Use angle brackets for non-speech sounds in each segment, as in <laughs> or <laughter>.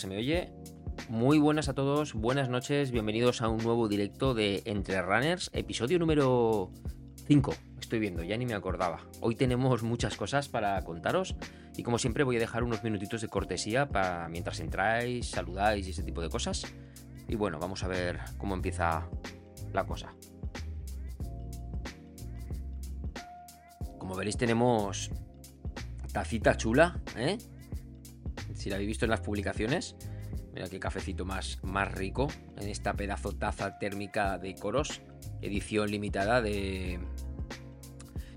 se me oye. Muy buenas a todos, buenas noches, bienvenidos a un nuevo directo de Entre Runners, episodio número 5. Estoy viendo, ya ni me acordaba. Hoy tenemos muchas cosas para contaros y como siempre voy a dejar unos minutitos de cortesía para mientras entráis, saludáis y ese tipo de cosas. Y bueno, vamos a ver cómo empieza la cosa. Como veréis tenemos tacita chula, ¿eh? Si la habéis visto en las publicaciones, mira qué cafecito más, más rico en esta pedazo taza térmica de Coros, edición limitada de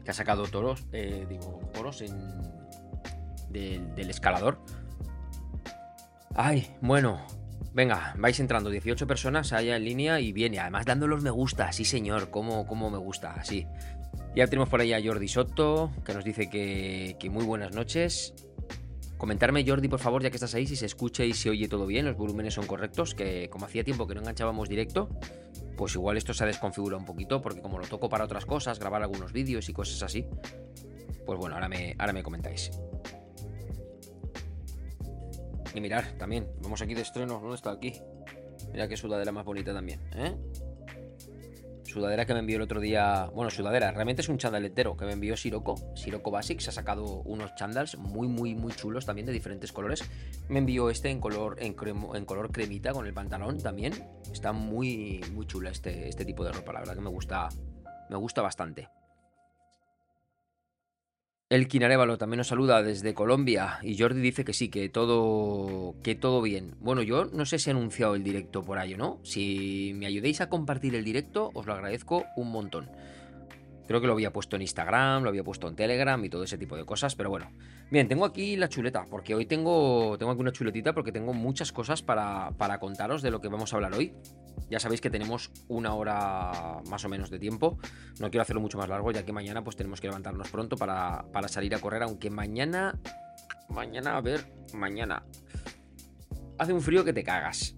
que ha sacado Toros, eh, digo Coros en del, escalador. Ay, bueno, Venga, vais entrando 18 personas allá en línea y viene, además dando los me gusta, sí señor, como, como me gusta, así. Ya tenemos por ahí a Jordi Soto, que nos dice que, que muy buenas noches. Comentarme, Jordi, por favor, ya que estás ahí, si se escucha y se oye todo bien, los volúmenes son correctos, que como hacía tiempo que no enganchábamos directo, pues igual esto se ha desconfigurado un poquito, porque como lo toco para otras cosas, grabar algunos vídeos y cosas así, pues bueno, ahora me, ahora me comentáis. Y mirar, también, vamos aquí de estreno, ¿dónde está aquí? Mira qué sudadera más bonita también, ¿eh? Sudadera que me envió el otro día. Bueno, sudadera, realmente es un chándal entero que me envió Sirocco. Sirocco Basics ha sacado unos chándals muy, muy, muy chulos también de diferentes colores. Me envió este en color, en, en color cremita con el pantalón también. Está muy, muy chula este, este tipo de ropa. La verdad que me gusta, me gusta bastante. El Arevalo también nos saluda desde Colombia y Jordi dice que sí, que todo, que todo bien. Bueno, yo no sé si he anunciado el directo por ahí o no. Si me ayudéis a compartir el directo, os lo agradezco un montón. Creo que lo había puesto en Instagram, lo había puesto en Telegram y todo ese tipo de cosas, pero bueno. Bien, tengo aquí la chuleta, porque hoy tengo, tengo aquí una chuletita porque tengo muchas cosas para, para contaros de lo que vamos a hablar hoy. Ya sabéis que tenemos una hora más o menos de tiempo. No quiero hacerlo mucho más largo, ya que mañana pues tenemos que levantarnos pronto para, para salir a correr, aunque mañana... Mañana, a ver, mañana... Hace un frío que te cagas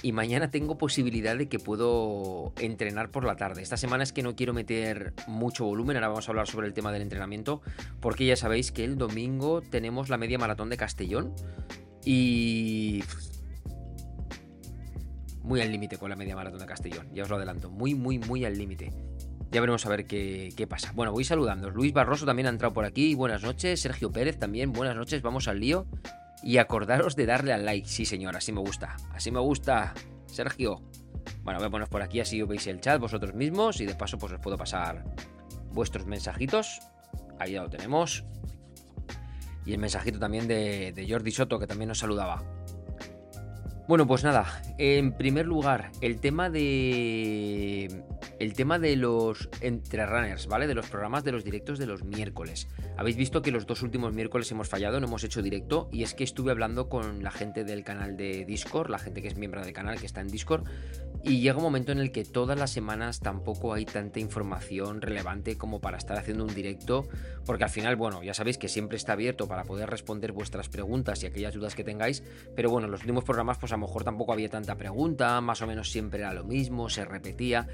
y mañana tengo posibilidad de que puedo entrenar por la tarde. Esta semana es que no quiero meter mucho volumen, ahora vamos a hablar sobre el tema del entrenamiento, porque ya sabéis que el domingo tenemos la media maratón de Castellón y... Muy al límite con la media maratón de Castellón, ya os lo adelanto, muy, muy, muy al límite. Ya veremos a ver qué, qué, pasa. Bueno, voy saludando. Luis Barroso también ha entrado por aquí. Buenas noches. Sergio Pérez también. Buenas noches. Vamos al lío. Y acordaros de darle al like. Sí, señor, así me gusta. Así me gusta, Sergio. Bueno, voy a poner por aquí así veis el chat vosotros mismos y de paso pues os puedo pasar vuestros mensajitos. Ahí ya lo tenemos. Y el mensajito también de, de Jordi Soto que también nos saludaba. Bueno, pues nada, en primer lugar, el tema de. El tema de los entrerunners, ¿vale? De los programas de los directos de los miércoles. Habéis visto que los dos últimos miércoles hemos fallado, no hemos hecho directo. Y es que estuve hablando con la gente del canal de Discord, la gente que es miembro del canal, que está en Discord. Y llega un momento en el que todas las semanas tampoco hay tanta información relevante como para estar haciendo un directo, porque al final, bueno, ya sabéis que siempre está abierto para poder responder vuestras preguntas y aquellas dudas que tengáis, pero bueno, los últimos programas pues a lo mejor tampoco había tanta pregunta, más o menos siempre era lo mismo, se repetía,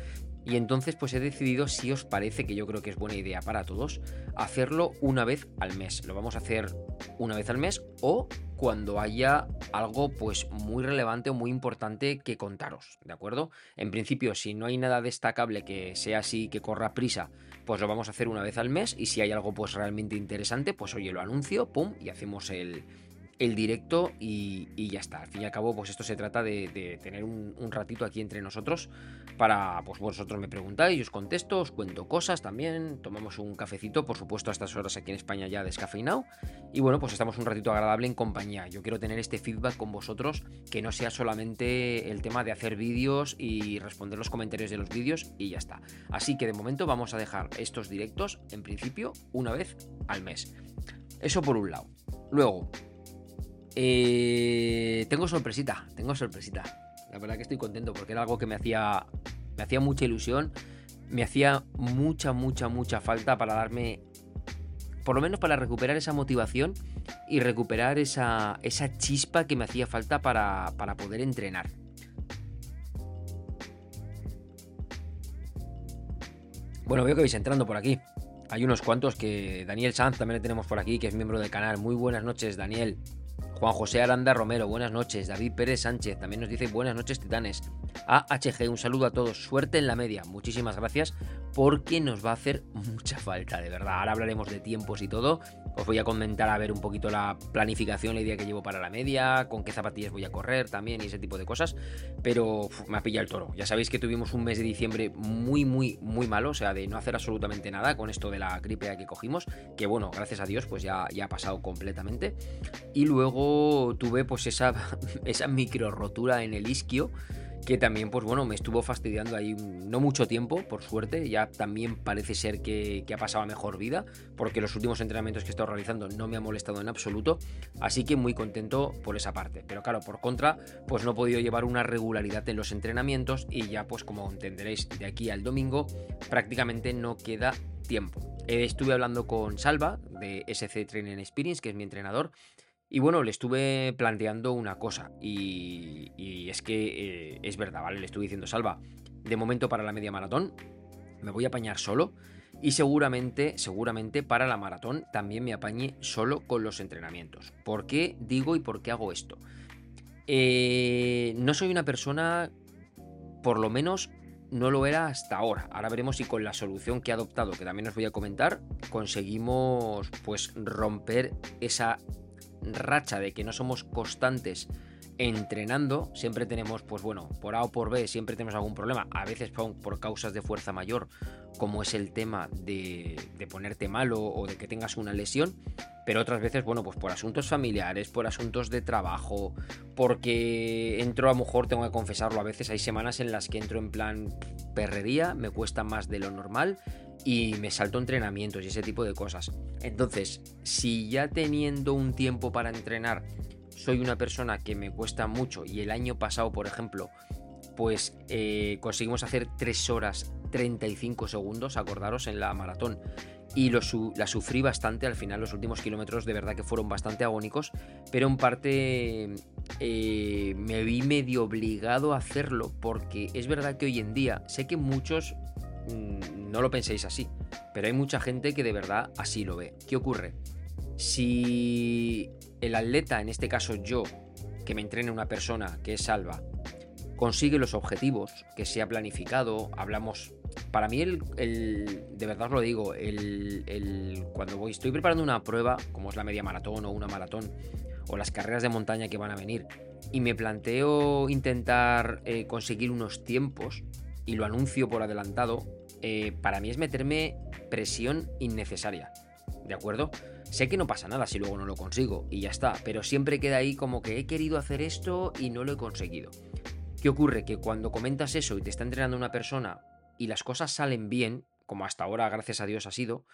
y entonces pues he decidido, si os parece, que yo creo que es buena idea para todos, hacerlo una vez al mes. Lo vamos a hacer una vez al mes o cuando haya algo pues muy relevante o muy importante que contaros, ¿de acuerdo? En principio, si no hay nada destacable que sea así, que corra prisa, pues lo vamos a hacer una vez al mes y si hay algo pues realmente interesante, pues oye, lo anuncio, pum, y hacemos el, el directo y, ya está. Al fin y al cabo, pues esto se trata de, tener un, ratito aquí entre nosotros para, pues vosotros me preguntáis, os contesto, os cuento cosas también, tomamos un cafecito, por supuesto a estas horas aquí en España ya descafeinado y bueno, pues estamos un ratito agradable en compañía. Yo quiero tener este feedback con vosotros, que no sea solamente el tema de hacer vídeos y responder los comentarios de los vídeos y ya está. Así que de momento vamos a dejar estos directos, en principio, una vez al mes. Eso por un lado. Luego, eh, tengo sorpresita, tengo sorpresita. La verdad que estoy contento porque era algo que me hacía, me hacía mucha ilusión, me hacía mucha, mucha, mucha falta para darme, por lo menos para recuperar esa motivación y recuperar esa, esa chispa que me hacía falta para, para poder entrenar. Bueno, veo que vais entrando por aquí. Hay unos cuantos que Daniel Sanz también le tenemos por aquí, que es miembro del canal. Muy buenas noches, Daniel. Juan José Aranda Romero, buenas noches. David Pérez Sánchez también nos dice buenas noches, titanes. AHG, un saludo a todos. Suerte en la media. Muchísimas gracias porque nos va a hacer mucha falta, de verdad. Ahora hablaremos de tiempos y todo. Os voy a comentar a ver un poquito la planificación, la idea que llevo para la media, con qué zapatillas voy a correr también y ese tipo de cosas. Pero me ha pillado el toro. Ya sabéis que tuvimos un mes de diciembre muy, muy, muy malo, o sea, de no hacer absolutamente nada con esto de la gripe que cogimos, que bueno, gracias a Dios, pues ya, ya ha pasado completamente. Y luego tuve pues esa, <laughs> esa micro rotura en el isquio que también, pues bueno, me estuvo fastidiando ahí no mucho tiempo, por suerte, ya también parece ser que, ha pasado a mejor vida, porque los últimos entrenamientos que he estado realizando no me ha molestado en absoluto, así que muy contento por esa parte. Pero claro, por contra, pues no he podido llevar una regularidad en los entrenamientos y ya pues como entenderéis, de aquí al domingo prácticamente no queda tiempo. estuve hablando con Salva de SC Training Experience, que es mi entrenador, y bueno, le estuve planteando una cosa, y, es que eh, es verdad, ¿vale? Le estuve diciendo, Salva, de momento para la media maratón me voy a apañar solo, y seguramente, seguramente para la maratón también me apañe solo con los entrenamientos. ¿Por qué digo y por qué hago esto? Eh, no soy una persona, por lo menos no lo era hasta ahora. Ahora veremos si con la solución que he adoptado, que también os voy a comentar, conseguimos pues romper esa racha de que no somos constantes entrenando, siempre tenemos, pues bueno, por A o por B, siempre tenemos algún problema, a veces por, causas de fuerza mayor, como es el tema de, de, ponerte malo o de que tengas una lesión, pero otras veces, bueno, pues por asuntos familiares, por asuntos de trabajo, porque entro a lo mejor, tengo que confesarlo, a veces hay semanas en las que entro en plan perrería, me cuesta más de lo normal y me salto entrenamientos y ese tipo de cosas. Entonces, si ya teniendo un tiempo para entrenar, soy una persona que me cuesta mucho y el año pasado, por ejemplo, pues eh, conseguimos hacer 3 horas 35 segundos, acordaros, en la maratón. Y la sufrí bastante al final, los últimos kilómetros de verdad que fueron bastante agónicos, pero en parte eh, me vi medio obligado a hacerlo porque es verdad que hoy en día sé que muchos no lo penséis así, pero hay mucha gente que de verdad así lo ve. ¿Qué ocurre? Si el atleta, en este caso yo, que me entrene una persona que es salva, consigue los objetivos que se ha planificado, hablamos... Para mí, el, de verdad os lo digo, el, cuando voy, estoy preparando una prueba, como es la media maratón o una maratón, o las carreras de montaña que van a venir, y me planteo intentar eh, conseguir unos tiempos, y lo anuncio por adelantado, eh, para mí es meterme presión innecesaria. ¿De acuerdo? Sé que no pasa nada si luego no lo consigo y ya está, pero siempre queda ahí como que he querido hacer esto y no lo he conseguido. ¿Qué ocurre? Que cuando comentas eso y te está entrenando una persona y las cosas salen bien, como hasta ahora gracias a Dios ha sido,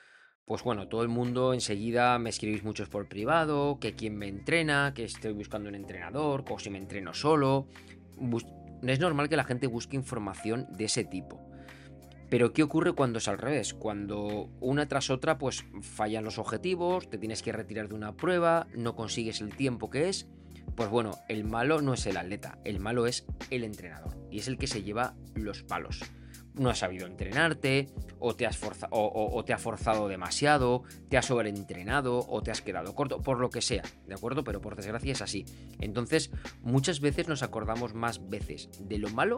pues bueno, todo el mundo enseguida me escribís muchos por privado, que quién me entrena, que estoy buscando un entrenador, o si me entreno solo es normal que la gente busque información de ese tipo. Pero ¿qué ocurre cuando es al revés? Cuando una tras otra pues fallan los objetivos, te tienes que retirar de una prueba, no consigues el tiempo que es, pues bueno, el malo no es el atleta, el malo es el entrenador y es el que se lleva los palos. No has sabido entrenarte, o te has, o te ha forzado demasiado, te has sobreentrenado, o te has quedado corto, por lo que sea, ¿de acuerdo? Pero por desgracia es así. Entonces, muchas veces nos acordamos más veces de lo malo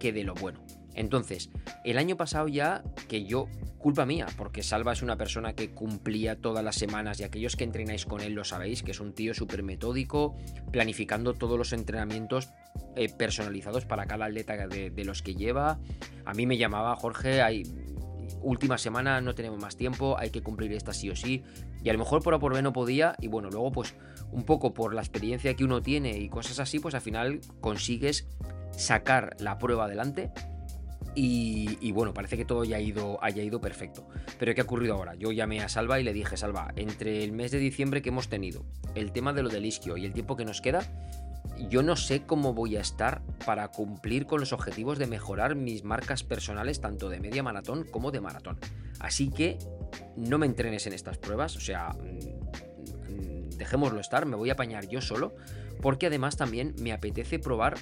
que de lo bueno. Entonces, el año pasado ya, que yo, culpa mía, porque Salva es una persona que cumplía todas las semanas y aquellos que entrenáis con él lo sabéis, que es un tío súper metódico, planificando todos los entrenamientos eh, personalizados para cada atleta de, los que lleva. A mí me llamaba Jorge, hay, última semana no tenemos más tiempo, hay que cumplir esta sí o sí. Y a lo mejor por A por B no podía, y bueno, luego pues un poco por la experiencia que uno tiene y cosas así, pues al final consigues sacar la prueba adelante. Y, bueno, parece que todo ido, haya ido perfecto. Pero ¿qué ha ocurrido ahora? Yo llamé a Salva y le dije, Salva, entre el mes de diciembre que hemos tenido, el tema de lo del isquio y el tiempo que nos queda, yo no sé cómo voy a estar para cumplir con los objetivos de mejorar mis marcas personales tanto de media maratón como de maratón. Así que no me entrenes en estas pruebas, o sea, mm, mm, dejémoslo estar, me voy a apañar yo solo, porque además también me apetece probar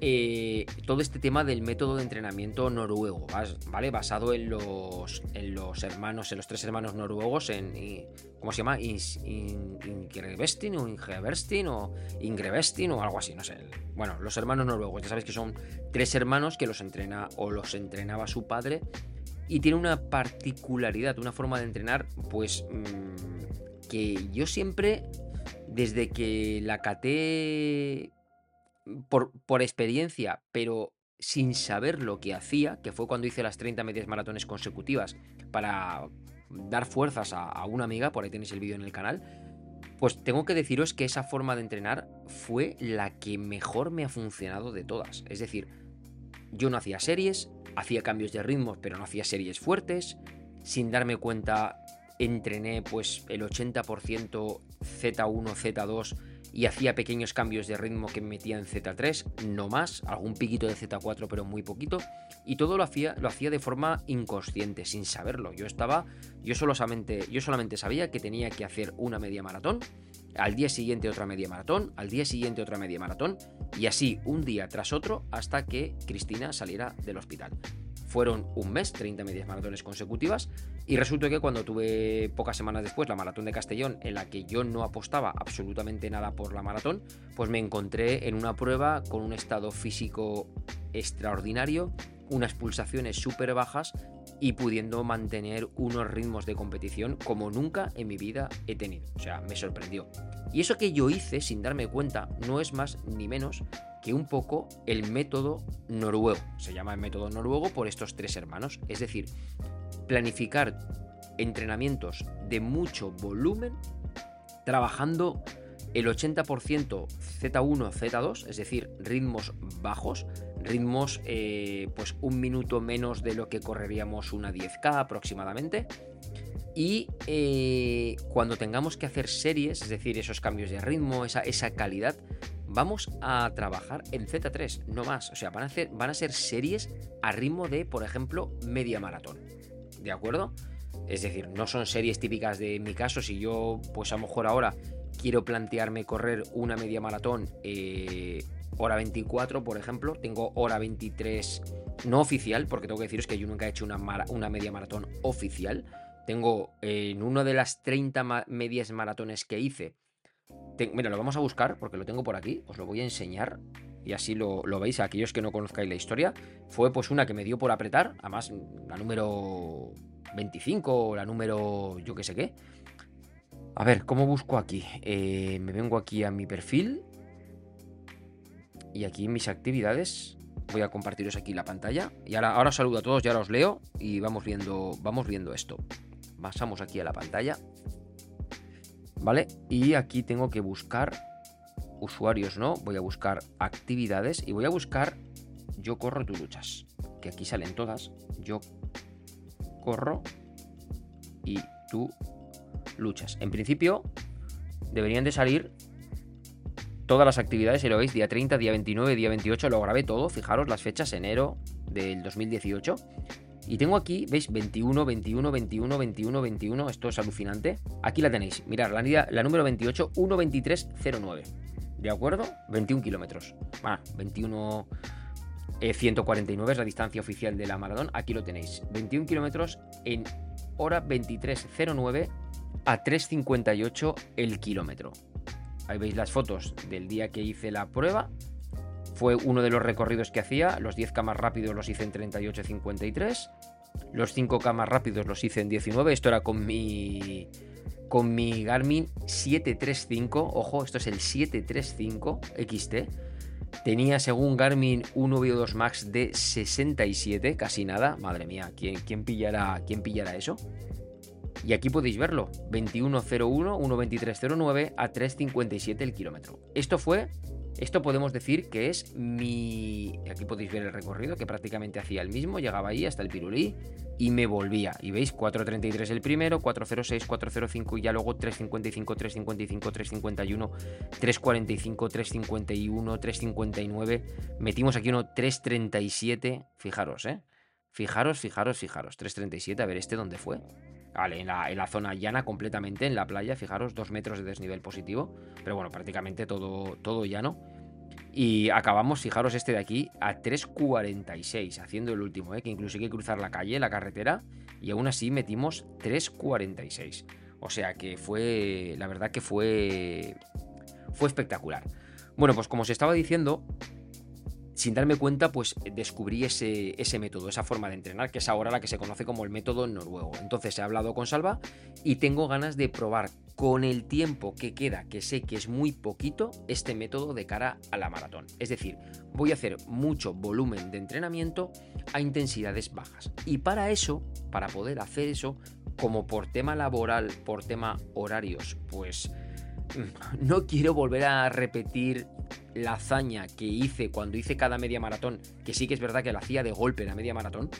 eh, todo este tema del método de entrenamiento noruego, ¿vale? Basado en los, en los hermanos, en los tres hermanos noruegos, en, ¿cómo se llama? Ingrebestin o Ingeberstin o Ingrebestin o algo así, no sé. Bueno, los hermanos noruegos, ya sabéis que son tres hermanos que los entrena o los entrenaba su padre y tiene una particularidad, una forma de entrenar, pues mm, que yo siempre, desde que la caté por, experiencia, pero sin saber lo que hacía, que fue cuando hice las 30 medias maratones consecutivas para dar fuerzas a, una amiga, por ahí tenéis el vídeo en el canal, pues tengo que deciros que esa forma de entrenar fue la que mejor me ha funcionado de todas. Es decir, yo no hacía series, hacía cambios de ritmos, pero no hacía series fuertes, sin darme cuenta entrené pues el 80% Z1, Z2 y hacía pequeños cambios de ritmo que me metía en Z3, no más, algún piquito de Z4 pero muy poquito, y todo lo hacía, lo hacía de forma inconsciente, sin saberlo. Yo estaba, yo solamente, yo solamente sabía que tenía que hacer una media maratón, al día siguiente otra media maratón, al día siguiente otra media maratón, y así un día tras otro hasta que Cristina saliera del hospital. Fueron un mes, 30 medias maratones consecutivas, y resultó que cuando tuve pocas semanas después la maratón de Castellón, en la que yo no apostaba absolutamente nada por la maratón, pues me encontré en una prueba con un estado físico extraordinario, unas pulsaciones súper bajas y pudiendo mantener unos ritmos de competición como nunca en mi vida he tenido. O sea, me sorprendió. Y eso que yo hice sin darme cuenta no es más ni menos que un poco el método noruego. Se llama el método noruego por estos tres hermanos. Es decir, planificar entrenamientos de mucho volumen, trabajando el 80% Z1, Z2, es decir, ritmos bajos, ritmos eh, pues un minuto menos de lo que correríamos una 10K aproximadamente. Y eh, cuando tengamos que hacer series, es decir, esos cambios de ritmo, esa, esa calidad, vamos a trabajar en Z3, no más. O sea, van a, van a ser series a ritmo de, por ejemplo, media maratón. ¿De acuerdo? Es decir, no son series típicas de mi caso. Si yo, pues a lo mejor ahora quiero plantearme correr una media maratón eh, hora 24, por ejemplo, tengo hora 23 no oficial, porque tengo que deciros que yo nunca he hecho una, una media maratón oficial. Tengo en una de las 30 medias maratones que hice, mira, lo vamos a buscar porque lo tengo por aquí, os lo voy a enseñar y así lo, veis, aquellos que no conozcáis la historia. Fue pues una que me dio por apretar, además la número 25 o la número yo que sé qué. A ver, ¿cómo busco aquí? Eh, me vengo aquí a mi perfil y aquí mis actividades voy a compartiros aquí la pantalla. Y ahora, saludo a todos, ya os leo y vamos viendo, vamos viendo esto. Pasamos aquí a la pantalla. ¿vale? Y aquí tengo que buscar usuarios, ¿no? Voy a buscar actividades y voy a buscar yo corro, tú luchas. Que aquí salen todas. Yo corro y tú luchas. En principio deberían de salir todas las actividades, si lo veis, día 30, día 29, día 28, lo grabé todo, fijaros las fechas, enero del 2018. Y tengo aquí, ¿veis? 21, 21, 21, 21, 21. Esto es alucinante. Aquí la tenéis. Mirad, la, la número 28, 1.2309. ¿De acuerdo? 21 kilómetros. Ah, 21... 149 es la distancia oficial de la maratón. Aquí lo tenéis. 21 kilómetros en hora 23.09 a 3.58 el kilómetro. Ahí veis las fotos del día que hice la prueba. fue uno de los recorridos que hacía. Los 10K más rápidos los hice en 38.53. Los 5K más rápidos los hice en 19. Esto era con mi con mi Garmin 735. Ojo, esto es el 735 XT. Tenía, según Garmin, un VO2 Max de 67, casi nada. Madre mía, ¿quién, quién, pillará, ¿quién pillará eso? Y aquí podéis verlo, 21.01, 1.23.09 a 3.57 el kilómetro. Esto fue esto podemos decir que es mi... Aquí podéis ver el recorrido, que prácticamente hacía el mismo, llegaba ahí hasta el Pirulí y me volvía. Y veis, 4.33 el primero, 4.06, 4.05 y ya luego 3.55, 3.55, 3.51, 3.45, 3.51, 3.59. Metimos aquí uno 3.37, fijaros, ¿eh? Fijaros, fijaros, fijaros. 3.37, a ver, ¿este dónde fue? Vale, en la, zona llana completamente, en la playa, fijaros, dos metros de desnivel positivo, pero bueno, prácticamente todo, todo llano. Y acabamos, fijaros, este de aquí a 3.46, haciendo el último, ¿eh? que incluso hay que cruzar la calle, la carretera, y aún así metimos 3.46. O sea que fue, la verdad que fue, fue espectacular. Bueno, pues como os estaba diciendo, sin darme cuenta, pues descubrí ese, ese, método, esa forma de entrenar, que es ahora la que se conoce como el método noruego. Entonces he hablado con Salva y tengo ganas de probar con el tiempo que queda, que sé que es muy poquito, este método de cara a la maratón. Es decir, voy a hacer mucho volumen de entrenamiento a intensidades bajas. Y para eso, para poder hacer eso, como por tema laboral, por tema horarios, pues <laughs> no quiero volver a repetir la hazaña que hice cuando hice cada media maratón, que sí que es verdad que la hacía de golpe la media maratón,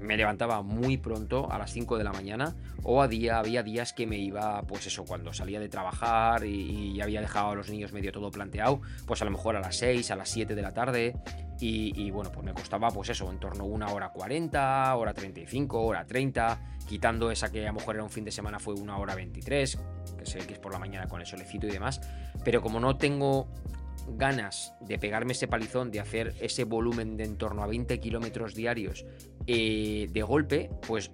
me levantaba muy pronto a las 5 de la mañana o a día había días que me iba pues eso cuando salía de trabajar y, ya había dejado a los niños medio todo planteado pues a lo mejor a las 6 a las 7 de la tarde y, bueno pues me costaba pues eso en torno a una hora 40 hora 35 hora 30 quitando esa que a lo mejor era un fin de semana fue una hora 23 que sé que es por la mañana con el solecito y demás pero como no tengo ganas de pegarme ese palizón, de hacer ese volumen de en torno a 20 kilómetros diarios eh, de golpe, pues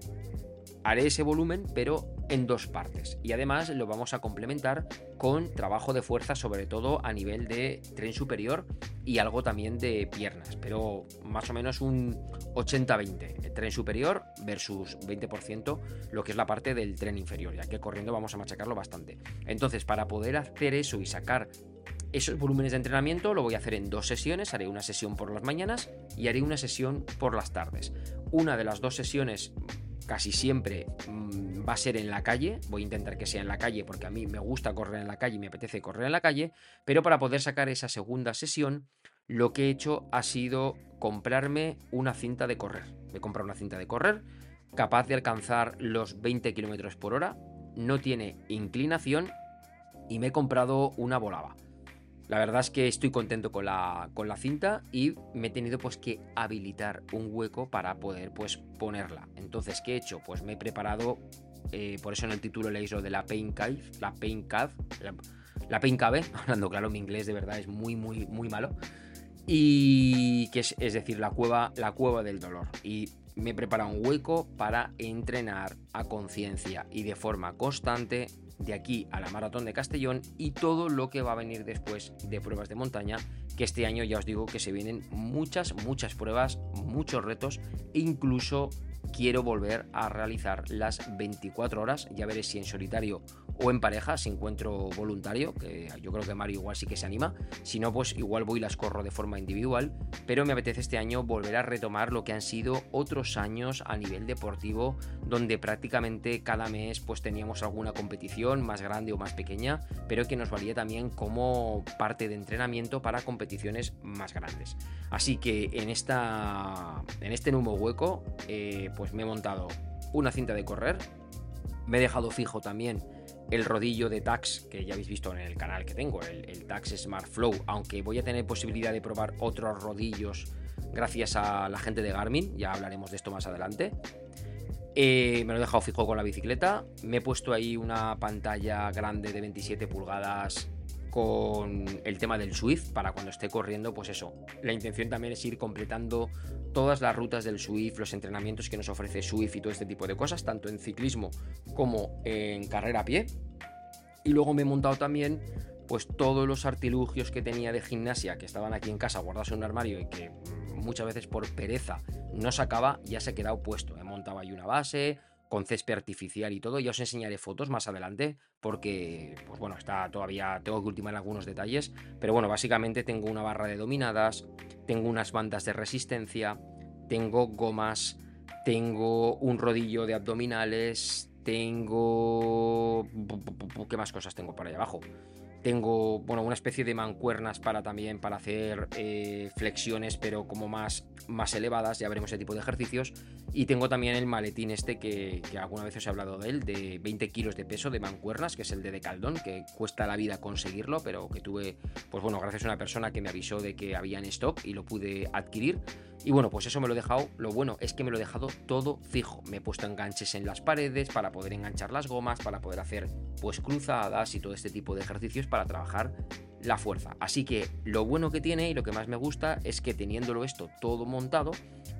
haré ese volumen, pero en dos partes. Y además lo vamos a complementar con trabajo de fuerza, sobre todo a nivel de tren superior y algo también de piernas, pero más o menos un 80-20. Tren superior versus 20% lo que es la parte del tren inferior, ya que corriendo vamos a machacarlo bastante. Entonces, para poder hacer eso y sacar esos volúmenes de entrenamiento lo voy a hacer en dos sesiones, haré una sesión por las mañanas y haré una sesión por las tardes. Una de las dos sesiones casi siempre mm, va a ser en la calle, voy a intentar que sea en la calle porque a mí me gusta correr en la calle y me apetece correr en la calle, pero para poder sacar esa segunda sesión lo que he hecho ha sido comprarme una cinta de correr. Me he comprado una cinta de correr capaz de alcanzar los 20 km por hora, no tiene inclinación y me he comprado una volaba. La verdad es que estoy contento con la, con la cinta y me he tenido pues que habilitar un hueco para poder pues ponerla. Entonces, ¿qué he hecho? Pues me he preparado, eh, por eso en el título leéis lo de la Pain Cave, la Pain Cave, la, Pain Cave, <laughs> hablando claro, mi inglés de verdad es muy, muy, muy malo. Y que es, es decir, la cueva, la cueva del dolor. Y me he preparado un hueco para entrenar a conciencia y de forma constante de aquí a la maratón de Castellón y todo lo que va a venir después de pruebas de montaña, que este año ya os digo que se vienen muchas, muchas pruebas, muchos retos e incluso quiero volver a realizar las 24 horas, ya veré si en solitario o en pareja, si encuentro voluntario, que yo creo que Mario igual sí que se anima, si no, pues igual voy y las corro de forma individual, pero me apetece este año volver a retomar lo que han sido otros años a nivel deportivo, donde prácticamente cada mes pues teníamos alguna competición más grande o más pequeña, pero que nos valía también como parte de entrenamiento para competiciones más grandes. Así que en, esta, en este nuevo hueco, eh, pues me he montado una cinta de correr, me he dejado fijo también el rodillo de Tax que ya habéis visto en el canal que tengo, el, Tax Smart Flow, aunque voy a tener posibilidad de probar otros rodillos gracias a la gente de Garmin, ya hablaremos de esto más adelante. Eh, me lo he dejado fijo con la bicicleta, me he puesto ahí una pantalla grande de 27 pulgadas con el tema del Swift para cuando esté corriendo, pues eso. La intención también es ir completando todas las rutas del Swift, los entrenamientos que nos ofrece Swift y todo este tipo de cosas, tanto en ciclismo como en carrera a pie. Y luego me he montado también pues todos los artilugios que tenía de gimnasia que estaban aquí en casa guardados en un armario y que muchas veces por pereza no sacaba, ya se ha quedado puesto. He montado ahí una base con césped artificial y todo. Ya os enseñaré fotos más adelante porque, pues bueno, está todavía, tengo que ultimar algunos detalles. Pero bueno, básicamente tengo una barra de dominadas, tengo unas bandas de resistencia, tengo gomas, tengo un rodillo de abdominales, tengo... ¿Qué más cosas tengo por ahí abajo? Tengo, bueno, una especie de mancuernas para también, para hacer eh, flexiones, pero como más, más elevadas, ya veremos ese tipo de ejercicios. Y tengo también el maletín este que, que alguna vez os he hablado de él, de 20 kilos de peso de mancuernas, que es el de Decaldón, que cuesta la vida conseguirlo, pero que tuve, pues bueno, gracias a una persona que me avisó de que había en stock y lo pude adquirir. Y bueno, pues eso me lo he dejado. Lo bueno es que me lo he dejado todo fijo. Me he puesto enganches en las paredes para poder enganchar las gomas, para poder hacer pues cruzadas y todo este tipo de ejercicios para trabajar la fuerza. Así que lo bueno que tiene y lo que más me gusta es que teniéndolo esto todo montado,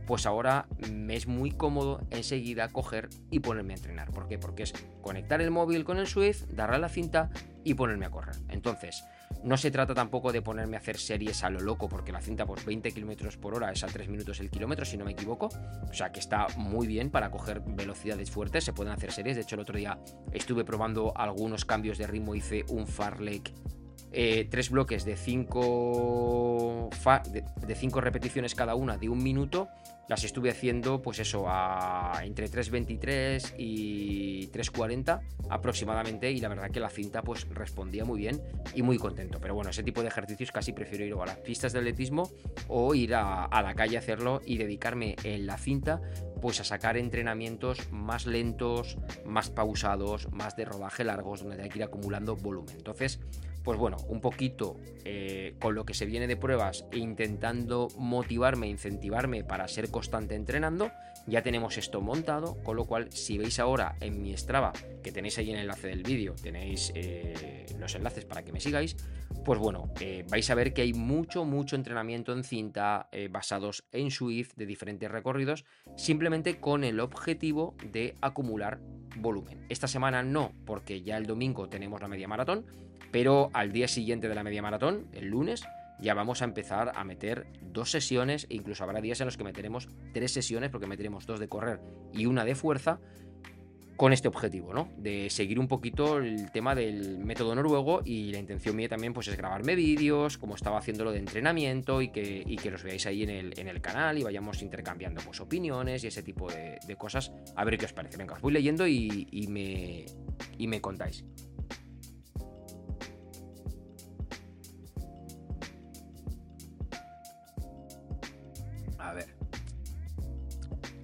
pues ahora me es muy cómodo enseguida coger y ponerme a entrenar. ¿Por qué? Porque es conectar el móvil con el Swift, darle a la cinta y ponerme a correr. Entonces, no se trata tampoco de ponerme a hacer series a lo loco, porque la cinta por 20 km por hora es a 3 minutos el kilómetro, si no me equivoco. O sea que está muy bien para coger velocidades fuertes, se pueden hacer series. De hecho, el otro día estuve probando algunos cambios de ritmo, hice un farlek eh, tres bloques de 5 de, cinco repeticiones cada una de un minuto. Las estuve haciendo, pues eso, a entre 3.23 y 3.40 aproximadamente. Y la verdad que la cinta, pues respondía muy bien y muy contento. Pero bueno, ese tipo de ejercicios casi prefiero ir a las pistas de atletismo o ir a, a la calle a hacerlo y dedicarme en la cinta, pues a sacar entrenamientos más lentos, más pausados, más de rodaje largos, donde hay que ir acumulando volumen. Entonces, pues bueno, un poquito eh, con lo que se viene de pruebas e intentando motivarme, incentivarme para ser constante entrenando, ya tenemos esto montado, con lo cual si veis ahora en mi Strava, que tenéis ahí en el enlace del vídeo, tenéis eh, los enlaces para que me sigáis, pues bueno, eh, vais a ver que hay mucho, mucho entrenamiento en cinta basados en Swift de diferentes recorridos, simplemente con el objetivo de acumular volumen. Esta semana no, porque ya el domingo tenemos la media maratón, pero al día siguiente de la media maratón, el lunes, ya vamos a empezar a meter dos sesiones, e incluso habrá días en los que meteremos tres sesiones, porque meteremos dos de correr y una de fuerza, con este objetivo, ¿no? De seguir un poquito el tema del método noruego y la intención mía también pues es grabarme vídeos, como estaba haciéndolo de entrenamiento y que, que los veáis ahí en el, en el, canal y vayamos intercambiando pues opiniones y ese tipo de, cosas. A ver qué os parece. Venga, os voy leyendo y, y, me, y me contáis.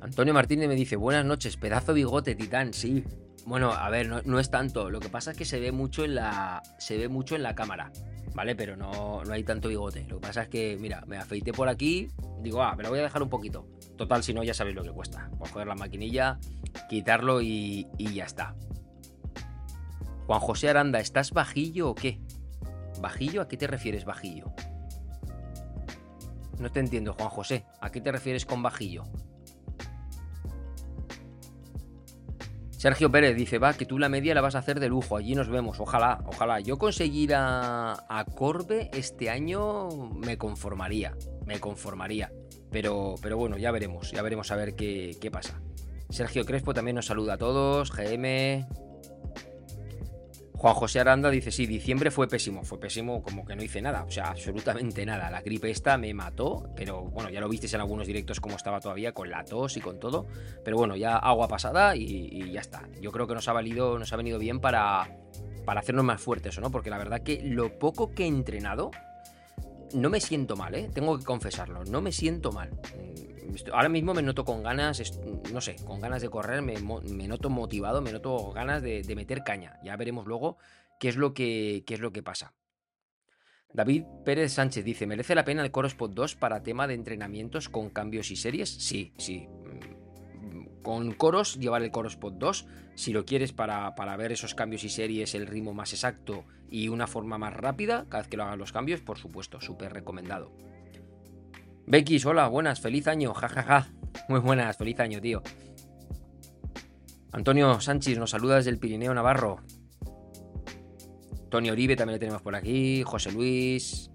Antonio Martínez me dice, buenas noches, pedazo bigote, titán, sí. Bueno, a ver, no, es tanto. Lo que pasa es que se ve mucho en la. Se ve mucho en la cámara. ¿Vale? Pero no, no hay tanto bigote. Lo que pasa es que, mira, me afeité por aquí. Digo, ah, me lo voy a dejar un poquito. Total, si no, ya sabéis lo que cuesta. Coger la maquinilla, quitarlo y, y ya está. Juan José Aranda, ¿estás bajillo o qué? ¿Bajillo? ¿A qué te refieres bajillo? No te entiendo, Juan José. ¿A qué te refieres con bajillo? Sergio Pérez dice, va, que tú la media la vas a hacer de lujo, allí nos vemos, ojalá, ojalá. Yo conseguir a, Corbe este año me conformaría, me conformaría. Pero, pero bueno, ya veremos, ya veremos a ver qué, qué pasa. Sergio Crespo también nos saluda a todos, GM, Juan José Aranda dice, sí, diciembre fue pésimo, fue pésimo como que no hice nada, o sea, absolutamente nada. La gripe esta me mató, pero bueno, ya lo visteis en algunos directos como estaba todavía, con la tos y con todo. Pero bueno, ya agua pasada y, ya está. Yo creo que nos ha valido, nos ha venido bien para, para hacernos más fuertes, ¿no? Porque la verdad que lo poco que he entrenado, no me siento mal, ¿eh? Tengo que confesarlo, no me siento mal ahora mismo me noto con ganas, no sé, con ganas de correr, me, noto motivado, me noto ganas de, meter caña. Ya veremos luego qué es lo que, qué es lo que pasa. David Pérez Sánchez dice, ¿merece la pena el Corospot 2 para tema de entrenamientos con cambios y series? Sí, sí. Mm, con Coros, llevar el Corospot 2, si lo quieres para, para, ver esos cambios y series, el ritmo más exacto y una forma más rápida, cada vez que lo hagan los cambios, por supuesto, súper recomendado. Becky, hola, buenas, feliz año, jajaja. Muy buenas, feliz año, tío. Antonio Sánchez nos saluda desde el Pirineo Navarro. Tony Oribe también le tenemos por aquí. José Luis.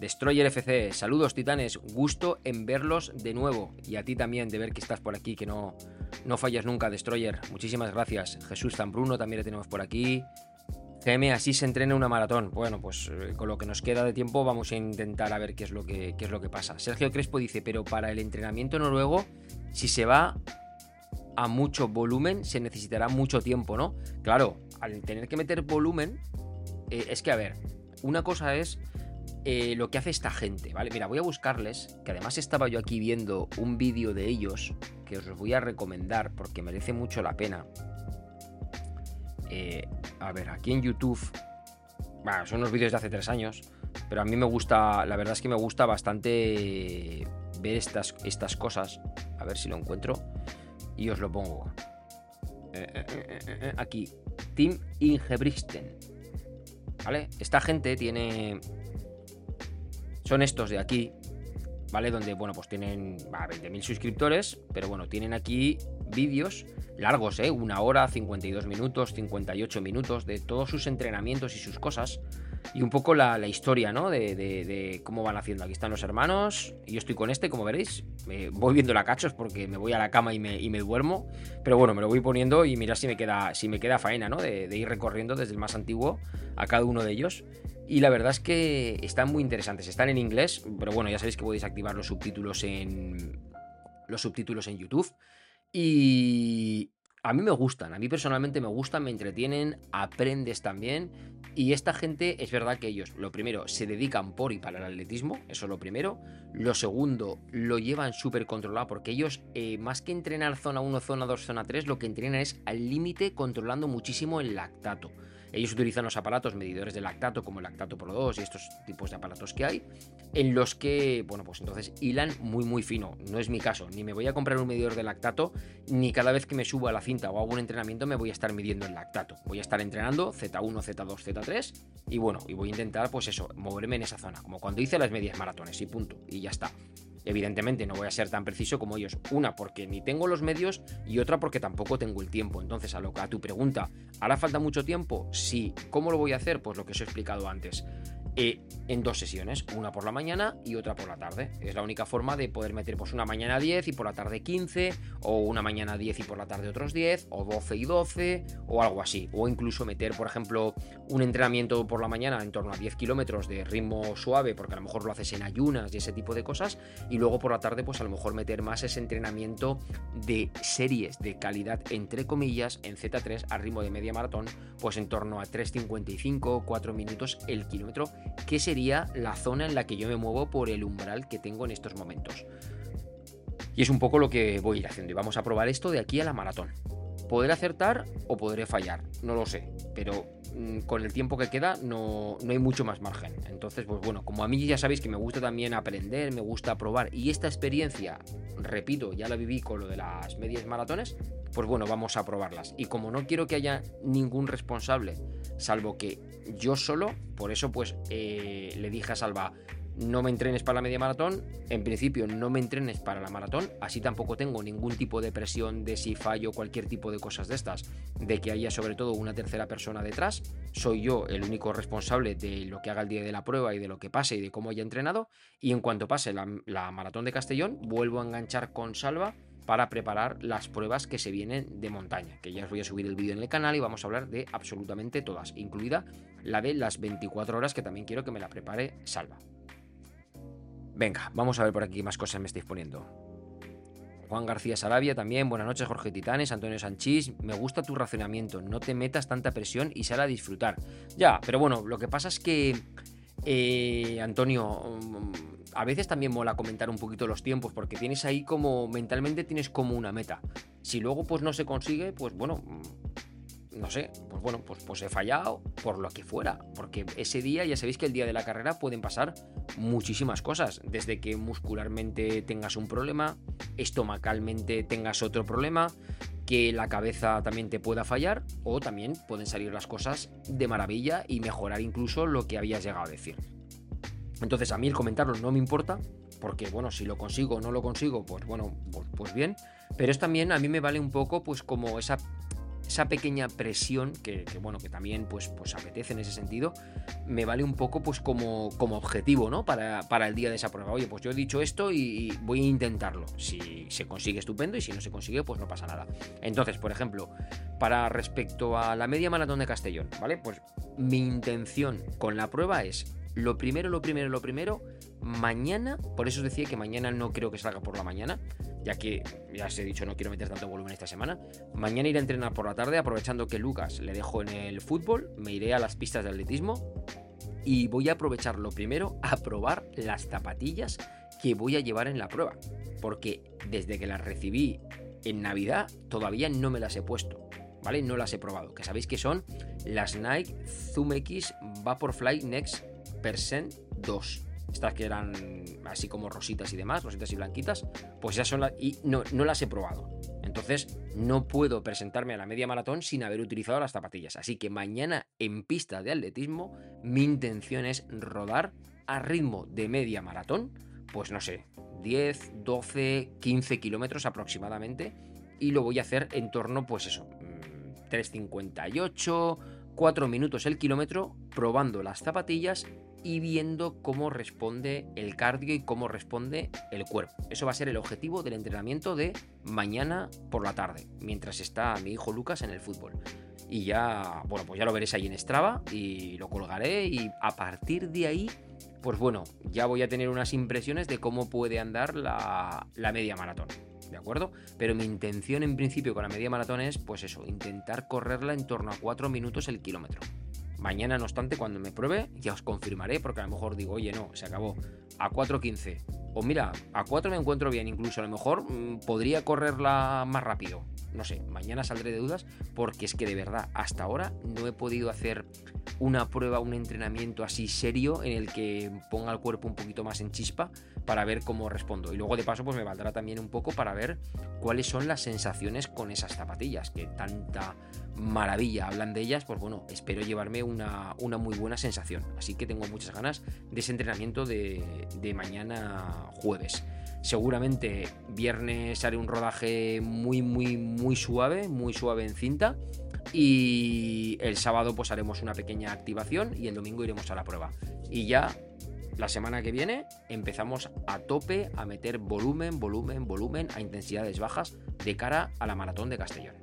Destroyer FC. Saludos, titanes. Gusto en verlos de nuevo. Y a ti también de ver que estás por aquí, que no, no fallas nunca, Destroyer. Muchísimas gracias. Jesús Zambruno también le tenemos por aquí. GM, así se entrena una maratón. Bueno, pues eh, con lo que nos queda de tiempo vamos a intentar a ver qué es lo que, qué es lo que pasa. Sergio Crespo dice, pero para el entrenamiento noruego, si se va a mucho volumen, se necesitará mucho tiempo, ¿no? Claro, al tener que meter volumen, eh, es que, a ver, una cosa es eh, lo que hace esta gente, ¿vale? Mira, voy a buscarles, que además estaba yo aquí viendo un vídeo de ellos, que os voy a recomendar porque merece mucho la pena. Eh, a ver, aquí en YouTube. Bueno, son unos vídeos de hace tres años. Pero a mí me gusta. La verdad es que me gusta bastante ver estas, estas cosas. A ver si lo encuentro. Y os lo pongo. Eh, eh, aquí. Team Ingebristen. ¿Vale? Esta gente tiene. Son estos de aquí. ¿Vale? Donde, bueno, pues tienen 20.000 suscriptores. Pero bueno, tienen aquí vídeos largos, ¿eh? Una hora, 52 minutos, 58 minutos de todos sus entrenamientos y sus cosas. Y un poco la, historia, ¿no? De, cómo van haciendo. Aquí están los hermanos. Y yo estoy con este, como veréis. Me voy viendo la cachos porque me voy a la cama y me, y me, duermo. Pero bueno, me lo voy poniendo y mira si me queda, si me queda faena, ¿no? De, ir recorriendo desde el más antiguo a cada uno de ellos. Y la verdad es que están muy interesantes. Están en inglés, pero bueno, ya sabéis que podéis activar los subtítulos en. Los subtítulos en YouTube. Y a mí me gustan, a mí personalmente me gustan, me entretienen, aprendes también. Y esta gente, es verdad que ellos, lo primero, se dedican por y para el atletismo, eso es lo primero. Lo segundo, lo llevan súper controlado porque ellos, eh, más que entrenar zona 1, zona 2, zona 3, lo que entrenan es al límite controlando muchísimo el lactato. Ellos utilizan los aparatos medidores de lactato como el lactato Pro 2 y estos tipos de aparatos que hay, en los que, bueno, pues entonces hilan muy muy fino. No es mi caso, ni me voy a comprar un medidor de lactato, ni cada vez que me subo a la cinta o hago un entrenamiento me voy a estar midiendo el lactato. Voy a estar entrenando Z1, Z2, Z3 y bueno, y voy a intentar pues eso, moverme en esa zona, como cuando hice las medias maratones y punto, y ya está. Evidentemente no voy a ser tan preciso como ellos. Una porque ni tengo los medios y otra porque tampoco tengo el tiempo. Entonces, a, lo, a tu pregunta, ¿hará falta mucho tiempo? Sí. ¿Cómo lo voy a hacer? Pues lo que os he explicado antes. Eh, en dos sesiones, una por la mañana y otra por la tarde. Es la única forma de poder meter pues una mañana 10 y por la tarde 15, o una mañana 10 y por la tarde otros 10, o 12 y 12, o algo así. O incluso meter, por ejemplo, un entrenamiento por la mañana en torno a 10 kilómetros de ritmo suave, porque a lo mejor lo haces en ayunas y ese tipo de cosas, y luego por la tarde pues a lo mejor meter más ese entrenamiento de series de calidad, entre comillas, en Z3 a ritmo de media maratón, pues en torno a 3.55, 4 minutos el kilómetro qué sería la zona en la que yo me muevo por el umbral que tengo en estos momentos. Y es un poco lo que voy a ir haciendo. Y vamos a probar esto de aquí a la maratón. ¿Podré acertar o podré fallar? No lo sé. Pero mm, con el tiempo que queda no, no, hay mucho más margen. Entonces, pues bueno, como a mí ya sabéis que me gusta también aprender, me gusta probar. Y esta experiencia, repito, ya la viví con lo de las medias maratones. Pues bueno, vamos a probarlas. Y como no quiero que haya ningún responsable, salvo que yo solo, por eso pues eh, le dije a Salva, no me entrenes para la media maratón, en principio no me entrenes para la maratón, así tampoco tengo ningún tipo de presión de si fallo cualquier tipo de cosas de estas, de que haya sobre todo una tercera persona detrás, soy yo el único responsable de lo que haga el día de la prueba y de lo que pase y de cómo haya entrenado, y en cuanto pase la, la maratón de Castellón, vuelvo a enganchar con Salva para preparar las pruebas que se vienen de montaña, que ya os voy a subir el vídeo en el canal y vamos a hablar de absolutamente todas, incluida la de las 24 horas que también quiero que me la prepare Salva. Venga, vamos a ver por aquí más cosas me estáis poniendo. Juan García Sarabia también, buenas noches Jorge Titanes, Antonio Sanchís, me gusta tu racionamiento, no te metas tanta presión y sal a disfrutar. Ya, pero bueno, lo que pasa es que, eh, Antonio, mm, a veces también mola comentar un poquito los tiempos, porque tienes ahí como, mentalmente tienes como una meta. Si luego pues no se consigue, pues bueno, no sé, pues bueno, pues, pues he fallado por lo que fuera, porque ese día, ya sabéis que el día de la carrera pueden pasar muchísimas cosas, desde que muscularmente tengas un problema, estomacalmente tengas otro problema, que la cabeza también te pueda fallar, o también pueden salir las cosas de maravilla y mejorar incluso lo que habías llegado a decir. Entonces a mí el comentarlo no me importa, porque bueno, si lo consigo o no lo consigo, pues bueno, pues, pues bien, pero es también a mí me vale un poco pues como esa esa pequeña presión, que, bueno, que también pues, pues apetece en ese sentido, me vale un poco pues como, como objetivo, ¿no? Para, para el día de esa prueba. Oye, pues yo he dicho esto y voy a intentarlo. Si se consigue, estupendo, y si no se consigue, pues no pasa nada. Entonces, por ejemplo, para respecto a la media maratón de Castellón, ¿vale? Pues mi intención con la prueba es lo primero, lo primero, lo primero, mañana, por eso os decía que mañana no creo que salga por la mañana, ya que ya os he dicho no quiero meter tanto volumen esta semana. Mañana iré a entrenar por la tarde, aprovechando que Lucas le dejo en el fútbol, me iré a las pistas de atletismo y voy a aprovechar lo primero a probar las zapatillas que voy a llevar en la prueba, porque desde que las recibí en Navidad todavía no me las he puesto. ¿Vale? No las he probado. Que sabéis que son las Nike Zoom X Vaporfly Next Percent 2. Estas que eran así como rositas y demás, rositas y blanquitas, pues ya son las... Y no, no las he probado. Entonces no puedo presentarme a la media maratón sin haber utilizado las zapatillas. Así que mañana en pista de atletismo mi intención es rodar a ritmo de media maratón, pues no sé, 10, 12, 15 kilómetros aproximadamente. Y lo voy a hacer en torno, pues eso, 3.58, mm, 4 minutos el kilómetro, probando las zapatillas y viendo cómo responde el cardio y cómo responde el cuerpo. Eso va a ser el objetivo del entrenamiento de mañana por la tarde, mientras está mi hijo Lucas en el fútbol. Y ya, bueno, pues ya lo veréis ahí en Strava y lo colgaré y a partir de ahí, pues bueno, ya voy a tener unas impresiones de cómo puede andar la, la media maratón. ¿De acuerdo? Pero mi intención en principio con la media maratón es, pues eso, intentar correrla en torno a 4 minutos el kilómetro. Mañana, no obstante, cuando me pruebe, ya os confirmaré, porque a lo mejor digo, oye, no, se acabó. A 4.15. O mira, a 4 me encuentro bien, incluso a lo mejor mm, podría correrla más rápido. No sé, mañana saldré de dudas, porque es que de verdad, hasta ahora no he podido hacer una prueba, un entrenamiento así serio en el que ponga el cuerpo un poquito más en chispa para ver cómo respondo. Y luego de paso, pues me valdrá también un poco para ver cuáles son las sensaciones con esas zapatillas, que tanta maravilla hablan de ellas, pues bueno, espero llevarme una, muy buena sensación. Así que tengo muchas ganas de ese entrenamiento de, de mañana jueves. Seguramente viernes haré un rodaje muy, muy, muy suave, muy suave en cinta. Y el sábado pues haremos una pequeña activación y el domingo iremos a la prueba. Y ya la semana que viene empezamos a tope a meter volumen, volumen, volumen a intensidades bajas de cara a la maratón de Castellón.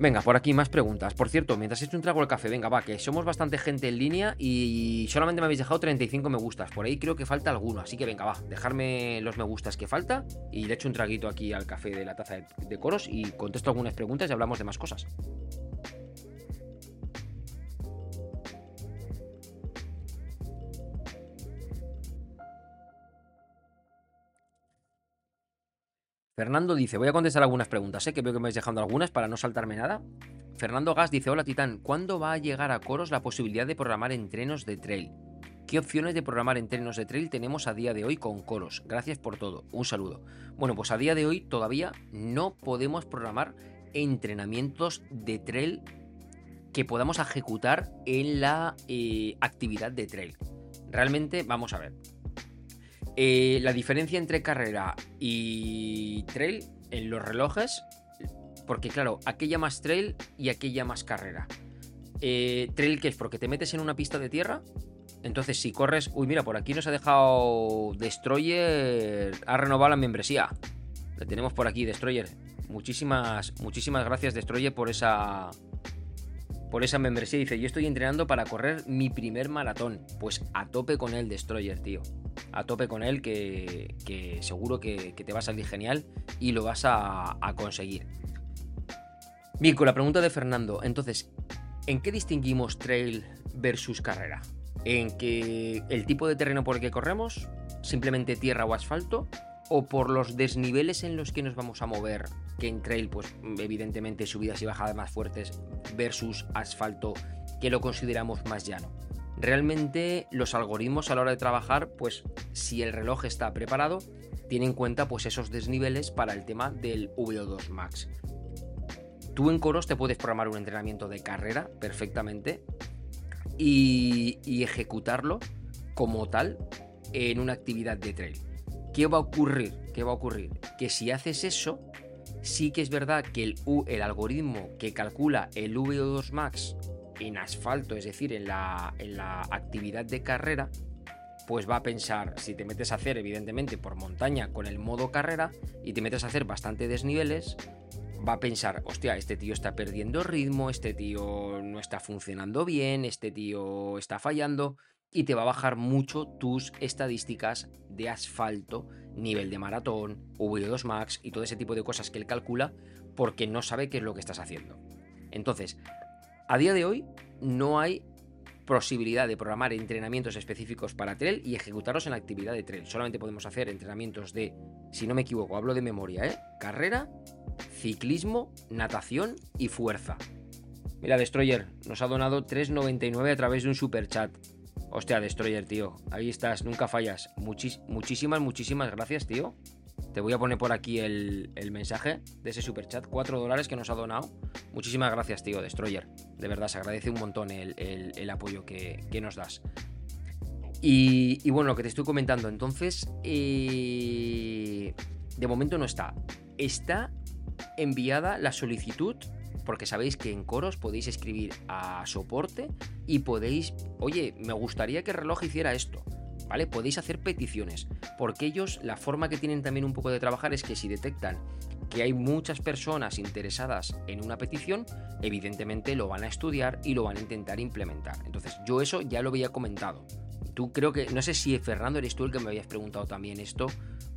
Venga, por aquí más preguntas. Por cierto, mientras he hecho un trago al café, venga, va, que somos bastante gente en línea y solamente me habéis dejado 35 me gustas. Por ahí creo que falta alguno, así que venga, va, dejarme los me gustas que falta y le echo un traguito aquí al café de la taza de coros y contesto algunas preguntas y hablamos de más cosas. Fernando dice, voy a contestar algunas preguntas, ¿eh? que veo que me vais dejando algunas para no saltarme nada. Fernando Gas dice, hola Titán, ¿cuándo va a llegar a Coros la posibilidad de programar entrenos de trail? ¿Qué opciones de programar entrenos de trail tenemos a día de hoy con Coros? Gracias por todo. Un saludo. Bueno, pues a día de hoy todavía no podemos programar entrenamientos de trail que podamos ejecutar en la eh, actividad de trail. Realmente, vamos a ver. Eh, la diferencia entre carrera y trail en los relojes, porque claro, aquella más trail y aquella más carrera. Eh, trail que es porque te metes en una pista de tierra, entonces si corres, uy mira, por aquí nos ha dejado Destroyer, ha renovado la membresía. La tenemos por aquí, Destroyer. Muchísimas, muchísimas gracias Destroyer por esa, por esa membresía. Dice, yo estoy entrenando para correr mi primer maratón. Pues a tope con el Destroyer, tío. A tope con él, que, seguro que, te va a salir genial y lo vas a, conseguir. Bien, con la pregunta de Fernando, entonces, ¿en qué distinguimos trail versus carrera? ¿En que el tipo de terreno por el que corremos, simplemente tierra o asfalto, o por los desniveles en los que nos vamos a mover, que en trail, pues evidentemente subidas y bajadas más fuertes versus asfalto, que lo consideramos más llano. Realmente los algoritmos a la hora de trabajar, pues si el reloj está preparado, tiene en cuenta pues esos desniveles para el tema del VO2 Max. Tú en Coros te puedes programar un entrenamiento de carrera perfectamente y, y ejecutarlo como tal en una actividad de trail. ¿Qué va a ocurrir? ¿Qué va a ocurrir? Que si haces eso, Sí que es verdad que el, el algoritmo que calcula el VO2 Max en asfalto, es decir, en la, en la actividad de carrera, pues va a pensar, si te metes a hacer evidentemente por montaña con el modo carrera y te metes a hacer bastante desniveles, va a pensar, hostia, este tío está perdiendo ritmo, este tío no está funcionando bien, este tío está fallando y te va a bajar mucho tus estadísticas de asfalto, nivel de maratón, VO2 Max y todo ese tipo de cosas que él calcula porque no sabe qué es lo que estás haciendo. Entonces, a día de hoy no hay posibilidad de programar entrenamientos específicos para trail y ejecutarlos en la actividad de trail. Solamente podemos hacer entrenamientos de, si no me equivoco, hablo de memoria, ¿eh? Carrera, ciclismo, natación y fuerza. Mira, Destroyer nos ha donado 3.99 a través de un super chat. Hostia, Destroyer, tío. Ahí estás, nunca fallas. muchísimas, muchísimas gracias, tío. Te voy a poner por aquí el, mensaje de ese super chat. 4 dólares que nos ha donado. Muchísimas gracias, tío, Destroyer. De verdad, se agradece un montón el, apoyo que, nos das. Y, bueno, lo que te estoy comentando, entonces, eh, de momento no está. Está enviada la solicitud porque sabéis que en coros podéis escribir a soporte y podéis, oye, me gustaría que el reloj hiciera esto. ¿Vale? Podéis hacer peticiones, porque ellos la forma que tienen también un poco de trabajar es que si detectan que hay muchas personas interesadas en una petición, evidentemente lo van a estudiar y lo van a intentar implementar. Entonces, yo eso ya lo había comentado. Tú creo que, no sé si Fernando eres tú el que me habías preguntado también esto,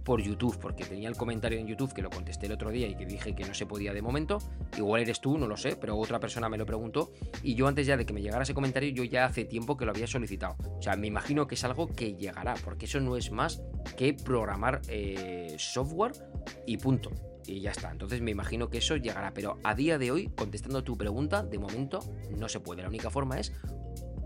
por YouTube, porque tenía el comentario en YouTube que lo contesté el otro día y que dije que no se podía de momento. Igual eres tú, no lo sé, pero otra persona me lo preguntó. Y yo antes ya de que me llegara ese comentario, yo ya hace tiempo que lo había solicitado. O sea, me imagino que es algo que llegará, porque eso no es más que programar eh, software y punto. Y ya está. Entonces me imagino que eso llegará. Pero a día de hoy, contestando tu pregunta, de momento no se puede. La única forma es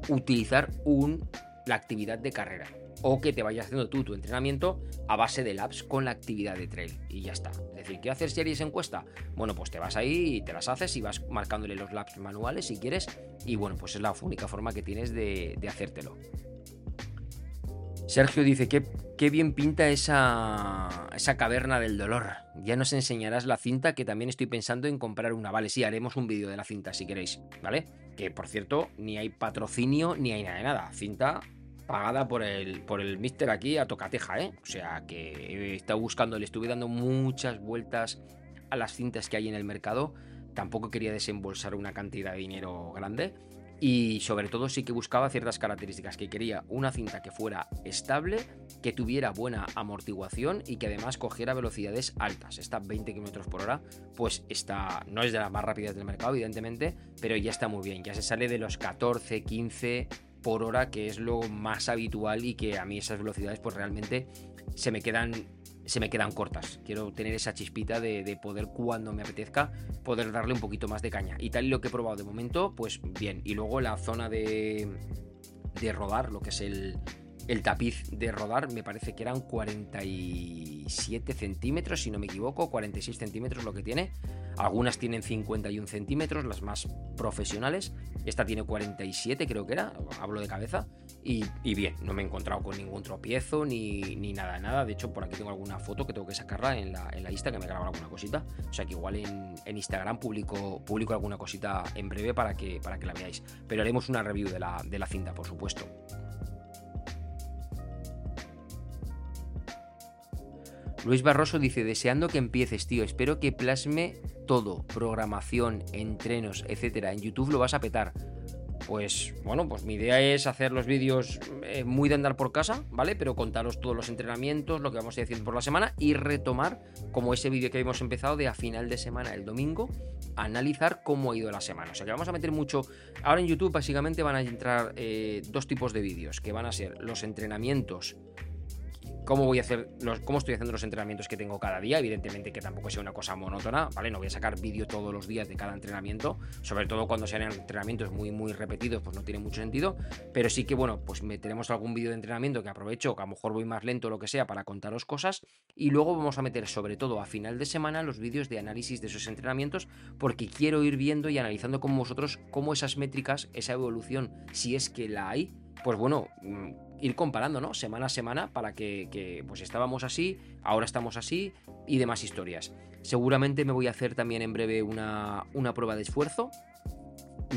utilizar un, la actividad de carrera o que te vayas haciendo tú tu entrenamiento a base de labs con la actividad de trail y ya está. Es decir, ¿qué hacer series encuesta? Bueno, pues te vas ahí y te las haces y vas marcándole los labs manuales si quieres y bueno, pues es la única forma que tienes de, hacértelo. Sergio dice, que qué bien pinta esa, esa caverna del dolor. Ya nos enseñarás la cinta que también estoy pensando en comprar una. Vale, sí, haremos un vídeo de la cinta si queréis, ¿vale? Que por cierto, ni hay patrocinio ni hay nada de nada. Cinta pagada por el, por el mister aquí a tocateja, ¿eh? O sea que he estado buscando, le estuve dando muchas vueltas a las cintas que hay en el mercado. Tampoco quería desembolsar una cantidad de dinero grande. Y sobre todo sí que buscaba ciertas características, que quería una cinta que fuera estable, que tuviera buena amortiguación y que además cogiera velocidades altas. Esta 20 km por hora, pues está, no es de las más rápidas del mercado, evidentemente, pero ya está muy bien. Ya se sale de los 14, 15, por hora, que es lo más habitual y que a mí esas velocidades pues realmente se me quedan se me quedan cortas. Quiero tener esa chispita de, poder cuando me apetezca poder darle un poquito más de caña. Y tal y lo que he probado de momento, pues bien. Y luego la zona de, de rodar, lo que es el, el tapiz de rodar me parece que eran 47 centímetros, si no me equivoco, 46 centímetros lo que tiene. Algunas tienen 51 centímetros, las más profesionales. Esta tiene 47, creo que era, hablo de cabeza. Y, bien, no me he encontrado con ningún tropiezo ni, ni, nada, nada. De hecho, por aquí tengo alguna foto que tengo que sacarla en la, en la Insta, que me graba alguna cosita. O sea que igual en, Instagram publico, publico alguna cosita en breve para que, para que la veáis. Pero haremos una review de la, de la cinta, por supuesto. Luis Barroso dice, deseando que empieces, tío, espero que plasme todo, programación, entrenos, etcétera. En YouTube lo vas a petar. Pues bueno, pues mi idea es hacer los vídeos eh, muy de andar por casa, ¿vale? Pero contaros todos los entrenamientos, lo que vamos a ir haciendo por la semana y retomar, como ese vídeo que hemos empezado de a final de semana, el domingo, analizar cómo ha ido la semana. O sea que vamos a meter mucho. Ahora en YouTube básicamente van a entrar eh, dos tipos de vídeos, que van a ser los entrenamientos cómo voy a hacer cómo estoy haciendo los entrenamientos que tengo cada día. Evidentemente que tampoco sea una cosa monótona, ¿vale? No voy a sacar vídeo todos los días de cada entrenamiento, sobre todo cuando sean entrenamientos muy, muy repetidos, pues no tiene mucho sentido. Pero sí que, bueno, pues meteremos algún vídeo de entrenamiento que aprovecho, que a lo mejor voy más lento o lo que sea, para contaros cosas. Y luego vamos a meter, sobre todo a final de semana, los vídeos de análisis de esos entrenamientos, porque quiero ir viendo y analizando con vosotros cómo esas métricas, esa evolución, si es que la hay, pues bueno, mm, ir comparando, ¿no? Semana a semana para que, que, pues estábamos así, ahora estamos así y demás historias. Seguramente me voy a hacer también en breve una, una prueba de esfuerzo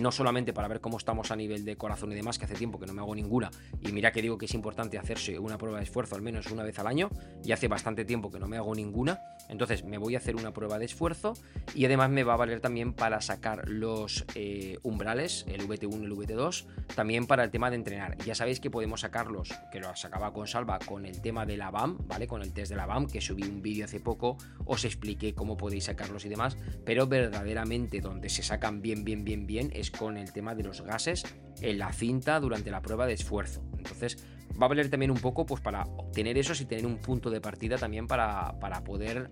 no solamente para ver cómo estamos a nivel de corazón y demás, que hace tiempo que no me hago ninguna, y mira que digo que es importante hacerse una prueba de esfuerzo al menos una vez al año, y hace bastante tiempo que no me hago ninguna, entonces me voy a hacer una prueba de esfuerzo y además me va a valer también para sacar los eh, umbrales, el VT1 y el VT2, también para el tema de entrenar. Ya sabéis que podemos sacarlos, que lo sacaba con Salva, con el tema de la BAM, ¿vale? Con el test de la BAM, que subí un vídeo hace poco, os expliqué cómo podéis sacarlos y demás, pero verdaderamente donde se sacan bien, bien, bien, bien es con el tema de los gases en la cinta durante la prueba de esfuerzo. Entonces va a valer también un poco pues para obtener esos y tener un punto de partida también para, para poder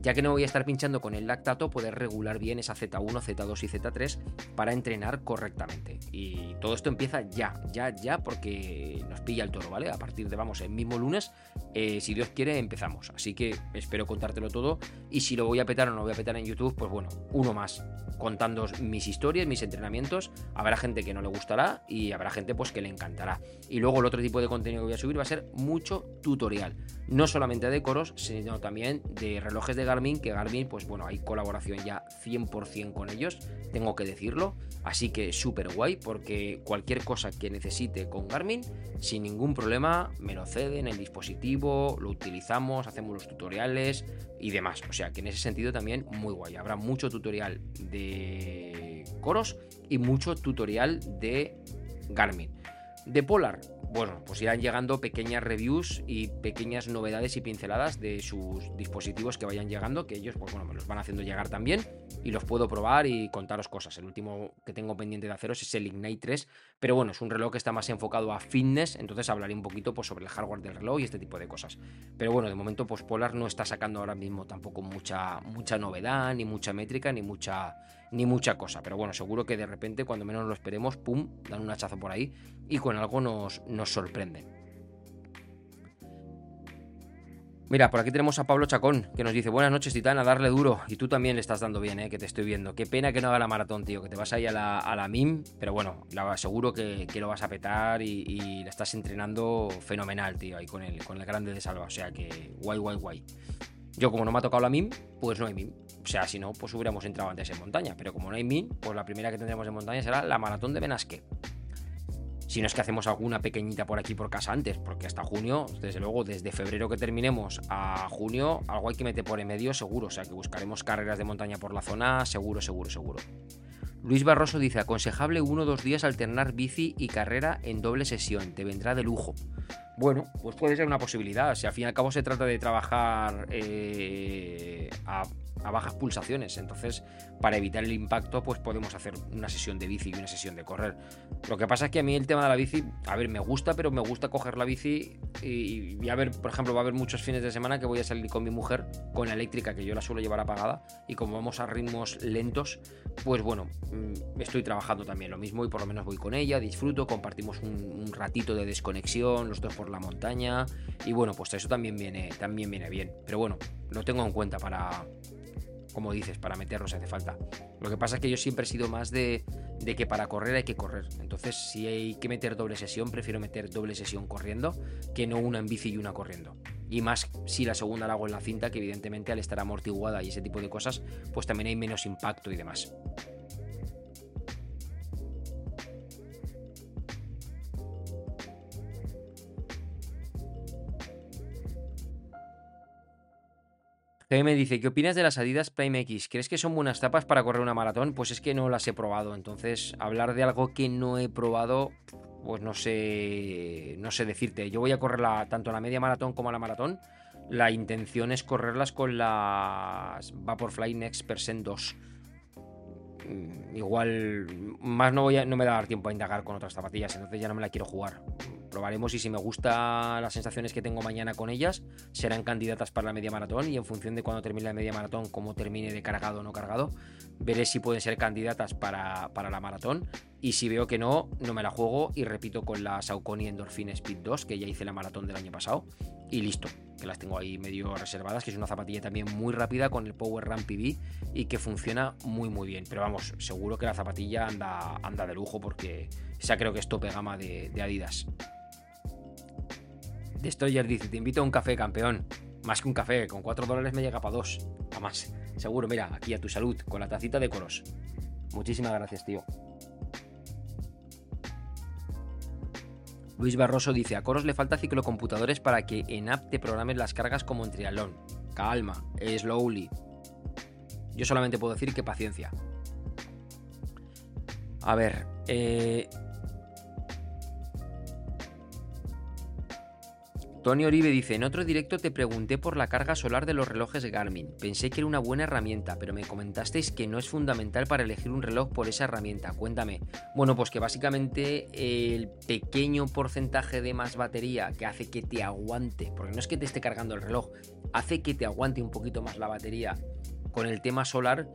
ya que no voy a estar pinchando con el lactato, poder regular bien esa Z1, Z2 y Z3 para entrenar correctamente. Y todo esto empieza ya, ya, ya, porque nos pilla el toro, ¿vale? A partir de, vamos, el mismo lunes, eh, si Dios quiere, empezamos. Así que espero contártelo todo. Y si lo voy a petar o no lo voy a petar en YouTube, pues bueno, uno más, contando mis historias, mis entrenamientos. Habrá gente que no le gustará y habrá gente pues que le encantará. Y luego el otro tipo de contenido que voy a subir va a ser mucho tutorial. No solamente de coros, sino también de relojes de Garmin, que Garmin, pues bueno, hay colaboración ya 100% con ellos, tengo que decirlo, así que súper guay, porque cualquier cosa que necesite con Garmin, sin ningún problema, me lo ceden, el dispositivo, lo utilizamos, hacemos los tutoriales y demás, o sea que en ese sentido también muy guay, habrá mucho tutorial de coros y mucho tutorial de Garmin. De Polar, bueno, pues irán llegando pequeñas reviews y pequeñas novedades y pinceladas de sus dispositivos que vayan llegando, que ellos, pues bueno, me los van haciendo llegar también y los puedo probar y contaros cosas. El último que tengo pendiente de haceros es el Ignite 3, pero bueno, es un reloj que está más enfocado a fitness, entonces hablaré un poquito pues, sobre el hardware del reloj y este tipo de cosas. Pero bueno, de momento, pues Polar no está sacando ahora mismo tampoco mucha, mucha novedad, ni mucha métrica, ni mucha, ni mucha cosa. Pero bueno, seguro que de repente, cuando menos lo esperemos, pum, dan un hachazo por ahí y con algo nos, nos sorprenden. Mira, por aquí tenemos a Pablo Chacón, que nos dice, buenas noches, Titán, a darle duro. Y tú también le estás dando bien, ¿eh? que te estoy viendo. Qué pena que no haga la maratón, tío, que te vas ahí a la, a la MIM, pero bueno, la, seguro que, lo vas a petar y, y estás entrenando fenomenal, tío, ahí con el, con el grande de Salva. O sea que guay, guay, guay. Yo como no me ha tocado la MIM, pues no hay MIM. O sea, si no, pues hubiéramos entrado antes en montaña. Pero como no hay MIM, pues la primera que tendremos en montaña será la maratón de Benasque. Si no es que hacemos alguna pequeñita por aquí por casa antes, porque hasta junio, desde luego, desde febrero que terminemos a junio, algo hay que meter por en medio seguro. O sea que buscaremos carreras de montaña por la zona, seguro, seguro, seguro. Luis Barroso dice, aconsejable uno o dos días alternar bici y carrera en doble sesión, te vendrá de lujo. Bueno, pues puede ser una posibilidad. Si al fin y al cabo se trata de trabajar eh, a a bajas pulsaciones. Entonces, para evitar el impacto, pues podemos hacer una sesión de bici y una sesión de correr. Lo que pasa es que a mí el tema de la bici, a ver, me gusta, pero me gusta coger la bici y, a ver, por ejemplo, va a haber muchos fines de semana que voy a salir con mi mujer con la eléctrica, que yo la suelo llevar apagada, y como vamos a ritmos lentos, pues bueno, mm, estoy trabajando también lo mismo y por lo menos voy con ella, disfruto, compartimos un, un ratito de desconexión, los dos por la montaña, y bueno, pues eso también viene, también viene bien. Pero bueno, lo tengo en cuenta para, como dices, para meternos hace falta. Lo que pasa es que yo siempre he sido más de, de, que para correr hay que correr. Entonces, si hay que meter doble sesión, prefiero meter doble sesión corriendo que no una en bici y una corriendo. Y más si la segunda la hago en la cinta, que evidentemente al estar amortiguada y ese tipo de cosas, pues también hay menos impacto y demás. Me dice, ¿qué opinas de las Adidas Prime X? ¿Crees que son buenas tapas para correr una maratón? Pues es que no las he probado, entonces hablar de algo que no he probado, pues no sé, no sé decirte. Yo voy a correr tanto la media maratón como la maratón. La intención es correrlas con las Vaporfly Next Percent 2. Mm, igual, más no, voy no me a dar tiempo a indagar con otras zapatillas, entonces ya no me la quiero jugar probaremos y si me gusta las sensaciones que tengo mañana con ellas, serán candidatas para la media maratón y en función de cuando termine la media maratón, cómo termine de cargado o no cargado, veré si pueden ser candidatas para, la maratón y si veo que no, no me la juego y repito con la Saucony Endorphin Speed 2, que ya hice la maratón del año pasado y listo, que las tengo ahí medio reservadas, que es una zapatilla también muy rápida con el Power Run PB y que funciona muy muy bien, pero vamos, seguro que la zapatilla anda, anda de lujo porque esa creo que es tope gama de Adidas. Destroyer dice, te invito a un café, campeón. Más que un café, con 4 dólares me llega para dos. A más. Seguro, mira, aquí a tu salud, con la tacita de coros. Muchísimas gracias, tío. Luis Barroso dice, a Coros le falta ciclocomputadores para que en app te programes las cargas como en triatlón. Calma, slowly. Yo solamente puedo decir que paciencia. A ver, eh, Tony Oribe dice, en otro directo te pregunté por la carga solar de los relojes Garmin. Pensé que era una buena herramienta, pero me comentasteis que no es fundamental para elegir un reloj por esa herramienta. Cuéntame. Bueno, pues que básicamente el pequeño porcentaje de más batería que hace que te aguante, porque no es que te esté cargando el reloj, hace que te aguante un poquito más la batería con el tema solar,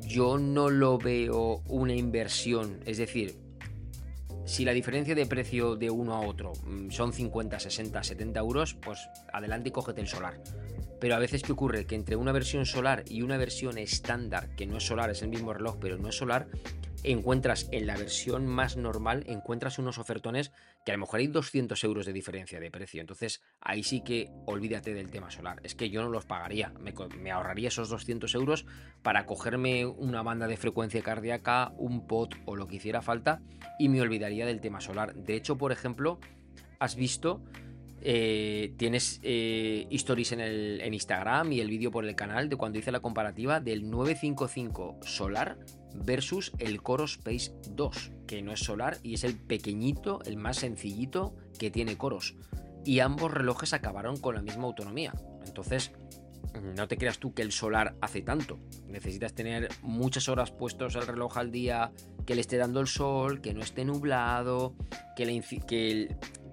yo no lo veo una inversión. Es decir, si la diferencia de precio de uno a otro mm, son 50, 60, 70 euros, pues adelante y cógete el solar. Pero a veces, ¿qué ocurre? Que entre una versión solar y una versión estándar, que no es solar, es el mismo reloj, pero no es solar, encuentras en la versión más normal, encuentras unos ofertones que a lo mejor hay 200 euros de diferencia de precio. Entonces ahí sí que olvídate del tema solar. Es que yo no los pagaría. Me, ahorraría esos 200 euros para cogerme una banda de frecuencia cardíaca, un pot o lo que hiciera falta y me olvidaría del tema solar. De hecho, por ejemplo, has visto... Eh, tienes eh, stories en, el, en Instagram y el vídeo por el canal de cuando hice la comparativa del 955 Solar versus el Coro Space 2, que no es solar y es el pequeñito, el más sencillito que tiene coros. Y ambos relojes acabaron con la misma autonomía. Entonces, no te creas tú que el solar hace tanto. Necesitas tener muchas horas puestos el reloj al día, que le esté dando el sol, que no esté nublado, que le,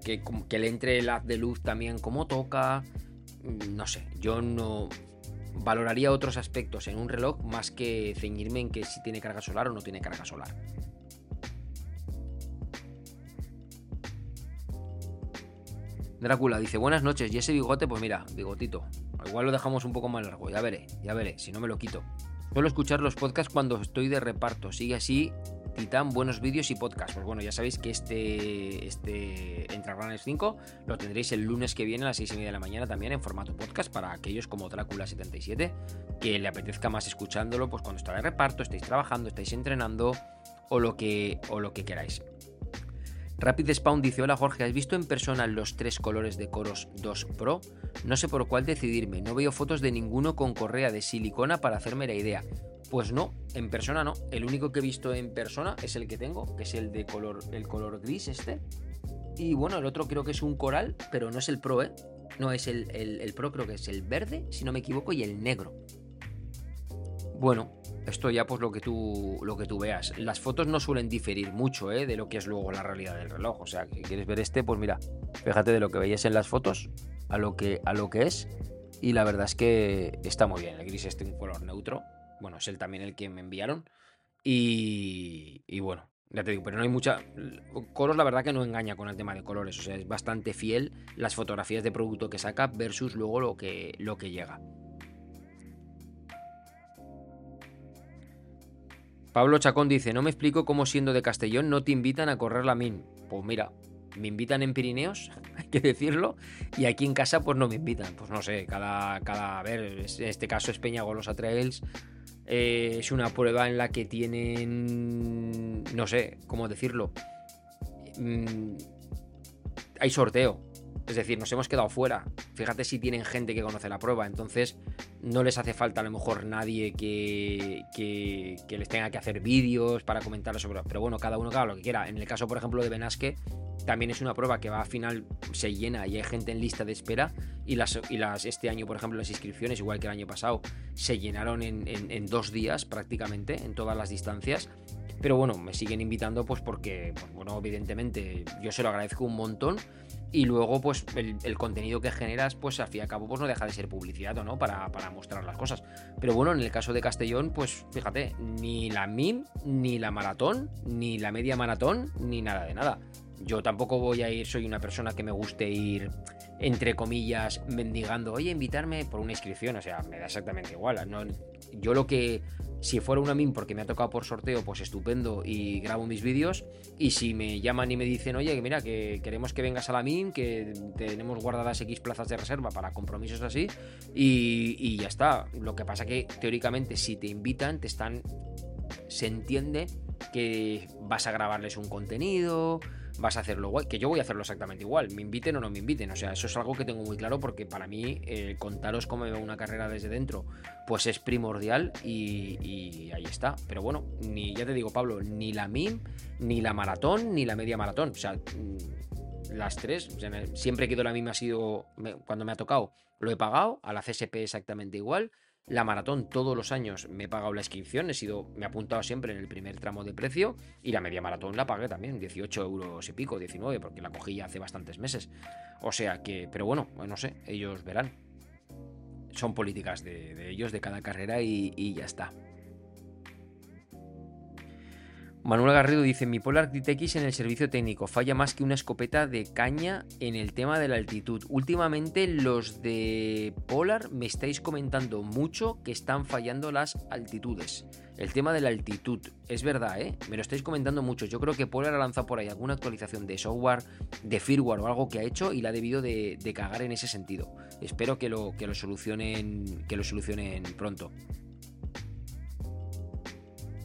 que, que le entre el haz de luz también como toca. No sé, yo no, valoraría otros aspectos en un reloj más que ceñirme en que si tiene carga solar o no tiene carga solar. Drácula dice, buenas noches, y ese bigote, pues mira, bigotito. Igual lo dejamos un poco más largo, ya veré, ya veré, si no me lo quito. Suelo escuchar los podcasts cuando estoy de reparto, sigue así Titán, buenos vídeos y podcasts. Pues bueno, ya sabéis que este, este Entre Runners 5 lo tendréis el lunes que viene a las 6 y media de la mañana también en formato podcast para aquellos como Drácula77 que le apetezca más escuchándolo pues cuando está de reparto, estáis trabajando, estáis entrenando o lo que, o lo que queráis. Rapid Spawn dice, hola Jorge, ¿has visto en persona los tres colores de Coros 2 Pro? No sé por cuál decidirme, no veo fotos de ninguno con correa de silicona para hacerme la idea. Pues no, en persona no. El único que he visto en persona es el que tengo, que es el de color, el color gris este. Y bueno, el otro creo que es un coral, pero no es el Pro, ¿eh? No es el, el, Pro, creo que es el verde, si no me equivoco, y el negro. Bueno, esto ya pues lo que tú lo que tú veas. Las fotos no suelen diferir mucho ¿eh? de lo que es luego la realidad del reloj. O sea, que quieres ver este, pues mira, fíjate de lo que veías en las fotos a lo que, a lo que es. Y la verdad es que está muy bien. El gris este un color neutro. Bueno, es él también el que me enviaron. Y, y bueno, ya te digo, pero no hay mucha. Coros, la verdad que no engaña con el tema de colores. O sea, es bastante fiel las fotografías de producto que saca versus luego lo que, lo que llega. Pablo Chacón dice: No me explico cómo siendo de Castellón no te invitan a correr la MIN. Pues mira, me invitan en Pirineos, <laughs> hay que decirlo, y aquí en casa pues no me invitan. Pues no sé, cada, cada a ver, en este caso es Peña Golosa Trails, eh, es una prueba en la que tienen, no sé, cómo decirlo, mm, hay sorteo. Es decir, nos hemos quedado fuera. Fíjate si tienen gente que conoce la prueba. Entonces, no les hace falta a lo mejor nadie que, que, les tenga que hacer vídeos para comentar sobre. Pero bueno, cada uno haga lo que quiera. En el caso, por ejemplo, de Benasque, también es una prueba que va a final, se llena y hay gente en lista de espera. Y las, y las este año, por ejemplo, las inscripciones, igual que el año pasado, se llenaron en, dos días prácticamente, en todas las distancias. Pero bueno, me siguen invitando, pues porque, pues, bueno, evidentemente, yo se lo agradezco un montón y luego pues el, contenido que generas pues al fin y al cabo pues no deja de ser publicidad o no para, mostrar las cosas. Pero bueno en el caso de Castellón pues fíjate ni la MIM ni la maratón ni la media maratón ni nada de nada. Yo tampoco voy a ir soy una persona que me guste ir entre comillas mendigando oye invitarme por una inscripción o sea me da exactamente igual. Yo lo que Si fuera una MIM porque me ha tocado por sorteo, pues estupendo y grabo mis vídeos. Y si me llaman y me dicen, oye, mira, que queremos que vengas a la MIM, que tenemos guardadas X plazas de reserva para compromisos así, y, y ya está. Lo que pasa que teóricamente si te invitan, te están... Se entiende que vas a grabarles un contenido, vas a hacerlo igual, que yo voy a hacerlo exactamente igual, me inviten o no me inviten, o sea, eso es algo que tengo muy claro porque para mí eh, contaros cómo veo una carrera desde dentro, pues es primordial y, ahí está, pero bueno, ni ya te digo Pablo, ni la MIM, ni la maratón, ni la media maratón, o sea, mm, las tres, siempre que he ido la MIM ha sido, cuando me ha tocado, lo he pagado, a la CSP exactamente igual, la maratón todos los años me he pagado la inscripción, he sido, me he apuntado siempre en el primer tramo de precio y la media maratón la pagué también, 18 euros y pico, 19, porque la cogí ya hace bastantes meses. O sea que, pero bueno, no sé, ellos verán. Son políticas de, ellos, de cada carrera y ya está. Manuel Garrido dice, mi Polar X en el servicio técnico falla más que una escopeta de caña en el tema de la altitud. Últimamente los de Polar me estáis comentando mucho que están fallando las altitudes. El tema de la altitud, es verdad, ¿eh? Me lo estáis comentando mucho. Yo creo que Polar ha lanzado por ahí alguna actualización de software, de firmware o algo que ha hecho y la ha debido de, cagar en ese sentido. Espero que lo, que lo solucionen, que lo solucionen pronto.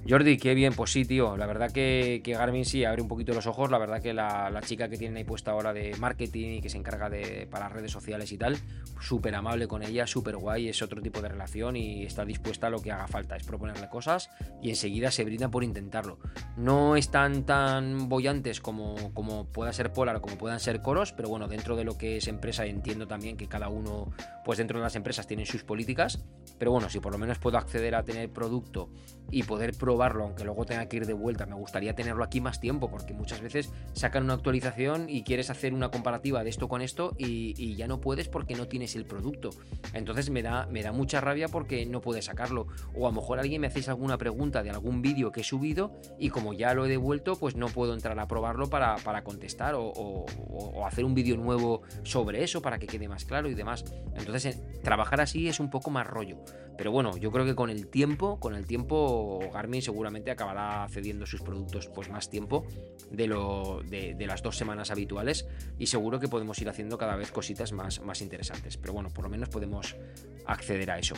Jordi, qué bien, pues sí, tío. La verdad que, Garmin sí abre un poquito los ojos. La verdad que la, chica que tiene ahí puesta ahora de marketing y que se encarga de para redes sociales y tal, súper amable con ella, súper guay, es otro tipo de relación y está dispuesta a lo que haga falta. Es proponerle cosas y enseguida se brinda por intentarlo. No están tan bollantes como, como pueda ser Polar o como puedan ser Coros, pero bueno, dentro de lo que es empresa entiendo también que cada uno, pues dentro de las empresas tienen sus políticas. Pero bueno, si por lo menos puedo acceder a tener producto y poder probar probarlo, aunque luego tenga que ir de vuelta. Me gustaría tenerlo aquí más tiempo, porque muchas veces sacan una actualización y quieres hacer una comparativa de esto con esto y, ya no puedes porque no tienes el producto. Entonces me da, me da mucha rabia porque no puedes sacarlo. O a lo mejor alguien me hacéis alguna pregunta de algún vídeo que he subido y como ya lo he devuelto, pues no puedo entrar a probarlo para, contestar o, hacer un vídeo nuevo sobre eso para que quede más claro y demás. Entonces trabajar así es un poco más rollo. Pero bueno, yo creo que con el tiempo, con el tiempo Garmin seguramente acabará cediendo sus productos pues más tiempo de, lo, de, las dos semanas habituales y seguro que podemos ir haciendo cada vez cositas más, más interesantes. Pero bueno, por lo menos podemos acceder a eso.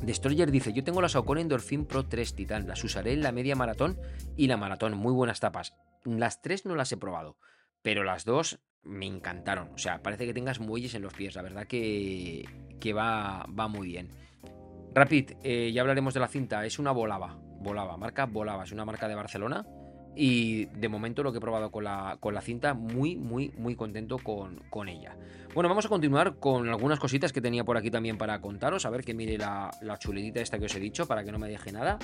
Destroyer dice, yo tengo la Saucony Endorphin Pro 3 Titan, las usaré en la media maratón y la maratón, muy buenas tapas. Las tres no las he probado, pero las dos me encantaron. O sea, parece que tengas muelles en los pies, la verdad que, que va, va muy bien. Rapid, eh, ya hablaremos de la cinta, es una volaba, volaba, marca volaba, es una marca de Barcelona. Y de momento lo que he probado con la, con la cinta, muy, muy, muy contento con, con, ella. Bueno, vamos a continuar con algunas cositas que tenía por aquí también para contaros, a ver que mire la, la esta que os he dicho para que no me deje nada.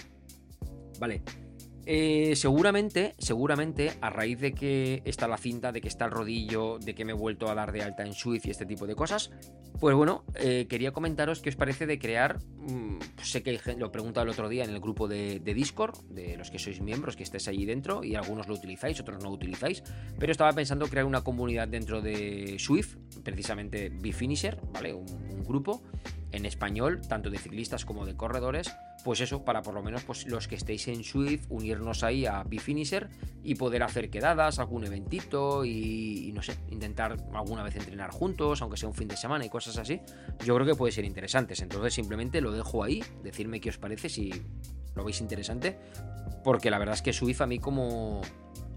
Vale, eh, seguramente, seguramente, a raíz de que está la cinta, de que está el rodillo, de que me he vuelto a dar de alta en Swift y este tipo de cosas, pues bueno, eh, quería comentaros qué os parece de crear. Mm, sé que lo he preguntado el otro día en el grupo de, Discord, de los que sois miembros, que estéis allí dentro, y algunos lo utilizáis, otros no lo utilizáis, pero estaba pensando crear una comunidad dentro de Swift, precisamente Bifinisher, ¿vale? un grupo en español, tanto de ciclistas como de corredores, pues eso, para por lo menos pues, los que estéis en Swift, unirnos ahí a Bifinisher y poder hacer quedadas, algún eventito y, no sé, intentar alguna vez entrenar juntos, aunque sea un fin de semana y cosas así, yo creo que puede ser interesantes. Entonces simplemente lo dejo ahí, decirme qué os parece si lo veis interesante, porque la verdad es que Swift a mí como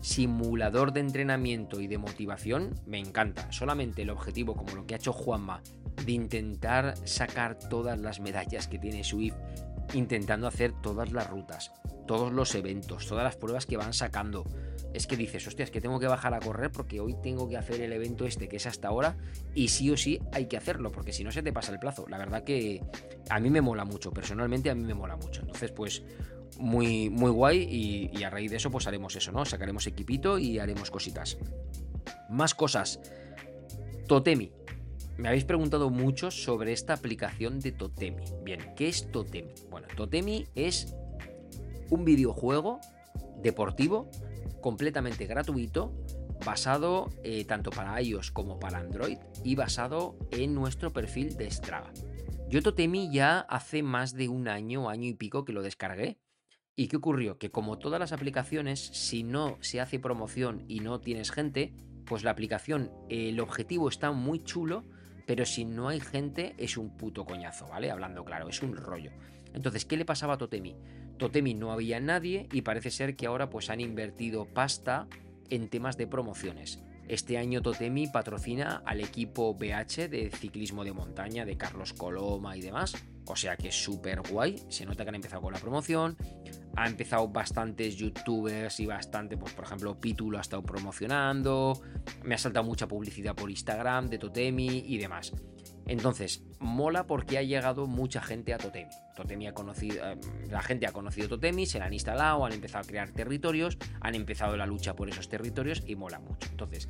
simulador de entrenamiento y de motivación me encanta. Solamente el objetivo, como lo que ha hecho Juanma, de intentar sacar todas las medallas que tiene Swift, intentando hacer todas las rutas, todos los eventos, todas las pruebas que van sacando. Es que dices, hostias, que tengo que bajar a correr porque hoy tengo que hacer el evento este que es hasta ahora y sí o sí hay que hacerlo porque si no se te pasa el plazo. La verdad que a mí me mola mucho, personalmente a mí me mola mucho. Entonces, pues muy, muy guay y, a raíz de eso pues haremos eso, ¿no? Sacaremos equipito y haremos cositas. Más cosas. Totemi. Me habéis preguntado mucho sobre esta aplicación de Totemi. Bien, ¿qué es Totemi? Bueno, Totemi es un videojuego deportivo completamente gratuito basado eh, tanto para iOS como para Android y basado en nuestro perfil de Strava. Yo Totemi ya hace más de un año, año y pico que lo descargué. ¿Y qué ocurrió? Que como todas las aplicaciones, si no se hace promoción y no tienes gente, pues la aplicación, el objetivo está muy chulo, pero si no hay gente es un puto coñazo, ¿vale? Hablando claro, es un rollo. Entonces, ¿qué le pasaba a Totemi? Totemi no había nadie y parece ser que ahora pues han invertido pasta en temas de promociones. Este año Totemi patrocina al equipo BH de ciclismo de montaña de Carlos Coloma y demás. O sea que es súper guay. Se nota que han empezado con la promoción. Ha empezado bastantes youtubers y bastante, pues por ejemplo, Pitu lo ha estado promocionando. Me ha saltado mucha publicidad por Instagram de Totemi y demás. Entonces, mola porque ha llegado mucha gente a Totemi. Totemi ha conocido, eh, la gente ha conocido Totemi, se la han instalado, han empezado a crear territorios, han empezado la lucha por esos territorios y mola mucho. Entonces,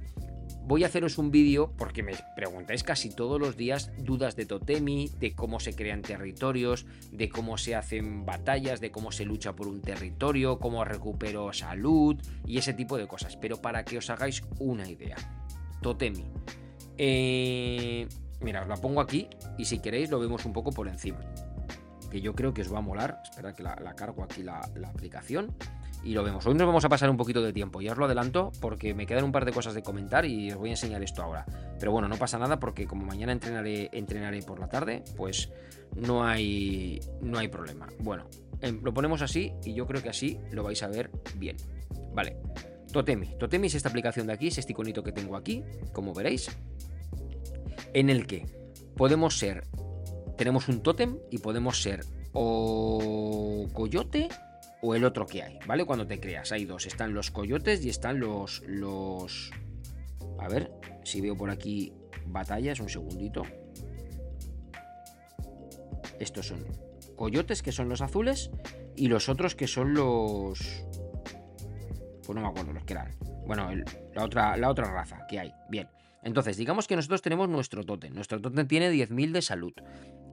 voy a haceros un vídeo porque me preguntáis casi todos los días dudas de Totemi, de cómo se crean territorios, de cómo se hacen batallas, de cómo se lucha por un territorio, cómo recupero salud y ese tipo de cosas. Pero para que os hagáis una idea, Totemi. Eh Mira, os la pongo aquí y si queréis lo vemos un poco por encima. Que yo creo que os va a molar. Espera que la, cargo aquí la, aplicación y lo vemos. Hoy nos vamos a pasar un poquito de tiempo, ya os lo adelanto porque me quedan un par de cosas de comentar y os voy a enseñar esto ahora. Pero bueno, no pasa nada porque como mañana entrenaré, entrenaré por la tarde, pues no hay, no hay problema. Bueno, em, lo ponemos así y yo creo que así lo vais a ver bien. Vale, Totemi. Totemi es esta aplicación de aquí, es este iconito que tengo aquí, como veréis en el que podemos ser, tenemos un tótem y podemos ser o coyote o el otro que hay, ¿vale? Cuando te creas, hay dos, están los coyotes y están los, los... A ver, si veo por aquí batallas, un segundito. Estos son coyotes, que son los azules, y los otros que son los... Pues no me acuerdo los que eran. Bueno, la, otra, la otra raza que hay. Bien. Entonces, digamos que nosotros tenemos nuestro tótem. Nuestro tótem tiene 10.000 de salud.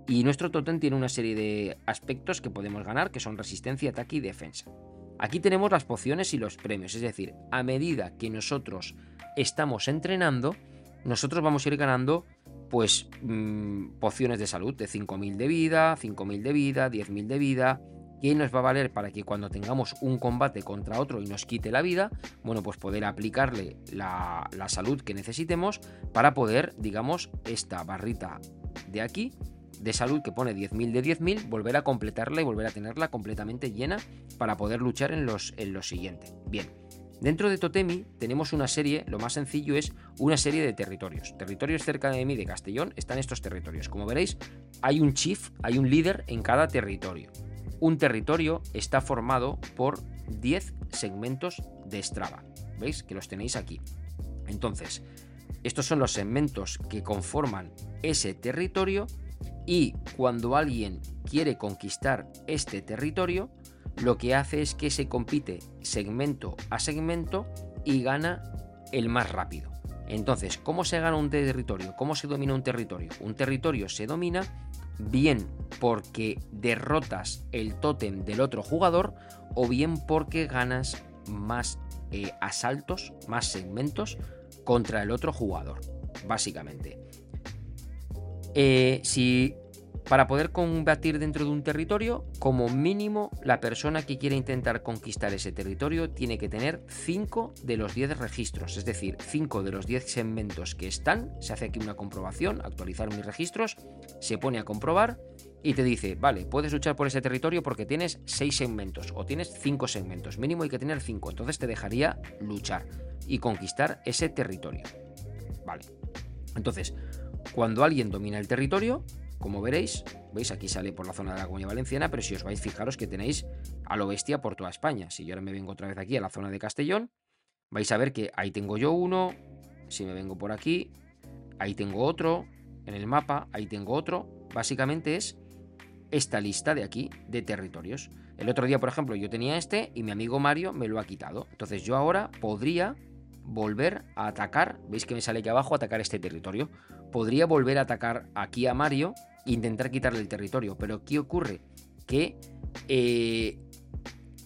Y nuestro tótem tiene una serie de aspectos que podemos ganar, que son resistencia, ataque y defensa. Aquí tenemos las pociones y los premios, es decir, a medida que nosotros estamos entrenando, nosotros vamos a ir ganando pues mm, pociones de salud de 5.000 de vida, 5.000 de vida, 10.000 de vida, que nos va a valer para que cuando tengamos un combate contra otro y nos quite la vida, bueno, pues poder aplicarle la, salud que necesitemos para poder, digamos, esta barrita de aquí de salud que pone 10.000 de 10.000, volver a completarla y volver a tenerla completamente llena para poder luchar en los, en lo siguiente. Bien, dentro de Totemi tenemos una serie, lo más sencillo es una serie de territorios. Territorios cerca de mí de Castellón están estos territorios. Como veréis, hay un chief, hay un líder en cada territorio. Un territorio está formado por 10 segmentos de Strava. ¿Veis? Que los tenéis aquí. Entonces, estos son los segmentos que conforman ese territorio y cuando alguien quiere conquistar este territorio, lo que hace es que se compite segmento a segmento y gana el más rápido. Entonces, ¿cómo se gana un territorio? ¿Cómo se domina un territorio? Un territorio se domina bien porque derrotas el tótem del otro jugador o bien porque ganas más eh, asaltos, más segmentos contra el otro jugador, básicamente. Eh, si para poder combatir dentro de un territorio, como mínimo, la persona que quiere intentar conquistar ese territorio tiene que tener 5 de los 10 registros, es decir, 5 de los 10 segmentos que están. Se hace aquí una comprobación, actualizar mis registros, se pone a comprobar y te dice, vale, puedes luchar por ese territorio porque tienes 6 segmentos o tienes 5 segmentos, mínimo hay que tener 5, entonces te dejaría luchar y conquistar ese territorio. Vale. Entonces, cuando alguien domina el territorio, como veréis, veis aquí sale por la zona de la Comunidad Valenciana, pero si os vais, fijaros que tenéis a lo bestia por toda España. Si yo ahora me vengo otra vez aquí a la zona de Castellón, vais a ver que ahí tengo yo uno, si me vengo por aquí, ahí tengo otro, en el mapa, ahí tengo otro. Básicamente es esta lista de aquí de territorios. El otro día, por ejemplo, yo tenía este y mi amigo Mario me lo ha quitado. Entonces yo ahora podría volver a atacar, veis que me sale aquí abajo, atacar este territorio. Podría volver a atacar aquí a Mario intentar quitarle el territorio. Pero ¿qué ocurre? Que eh,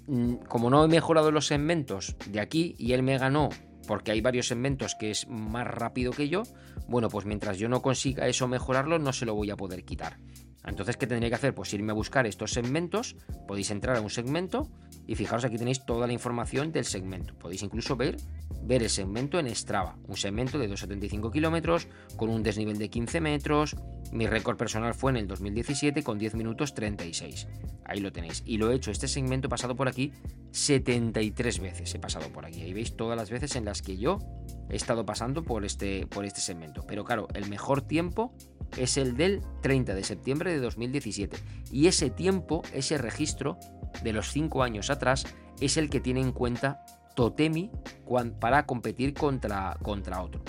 mm, como no he mejorado los segmentos de aquí y él me ganó porque hay varios segmentos que es más rápido que yo, bueno, pues mientras yo no consiga eso mejorarlo, no se lo voy a poder quitar. Entonces, ¿qué tendría que hacer? Pues irme a buscar estos segmentos, podéis entrar a un segmento y fijaros aquí tenéis toda la información del segmento. Podéis incluso ver, ver el segmento en Strava, un segmento de 275 kilómetros con un desnivel de 15 metros. Mi récord personal fue en el 2017 con 10 minutos 36. Ahí lo tenéis. Y lo he hecho, este segmento he pasado por aquí 73 veces. He pasado por aquí. Ahí veis todas las veces en las que yo he estado pasando por este, por este segmento. Pero claro, el mejor tiempo es el del 30 de septiembre de 2017. Y ese tiempo, ese registro de los 5 años atrás, es el que tiene en cuenta Totemi para competir contra, contra otro.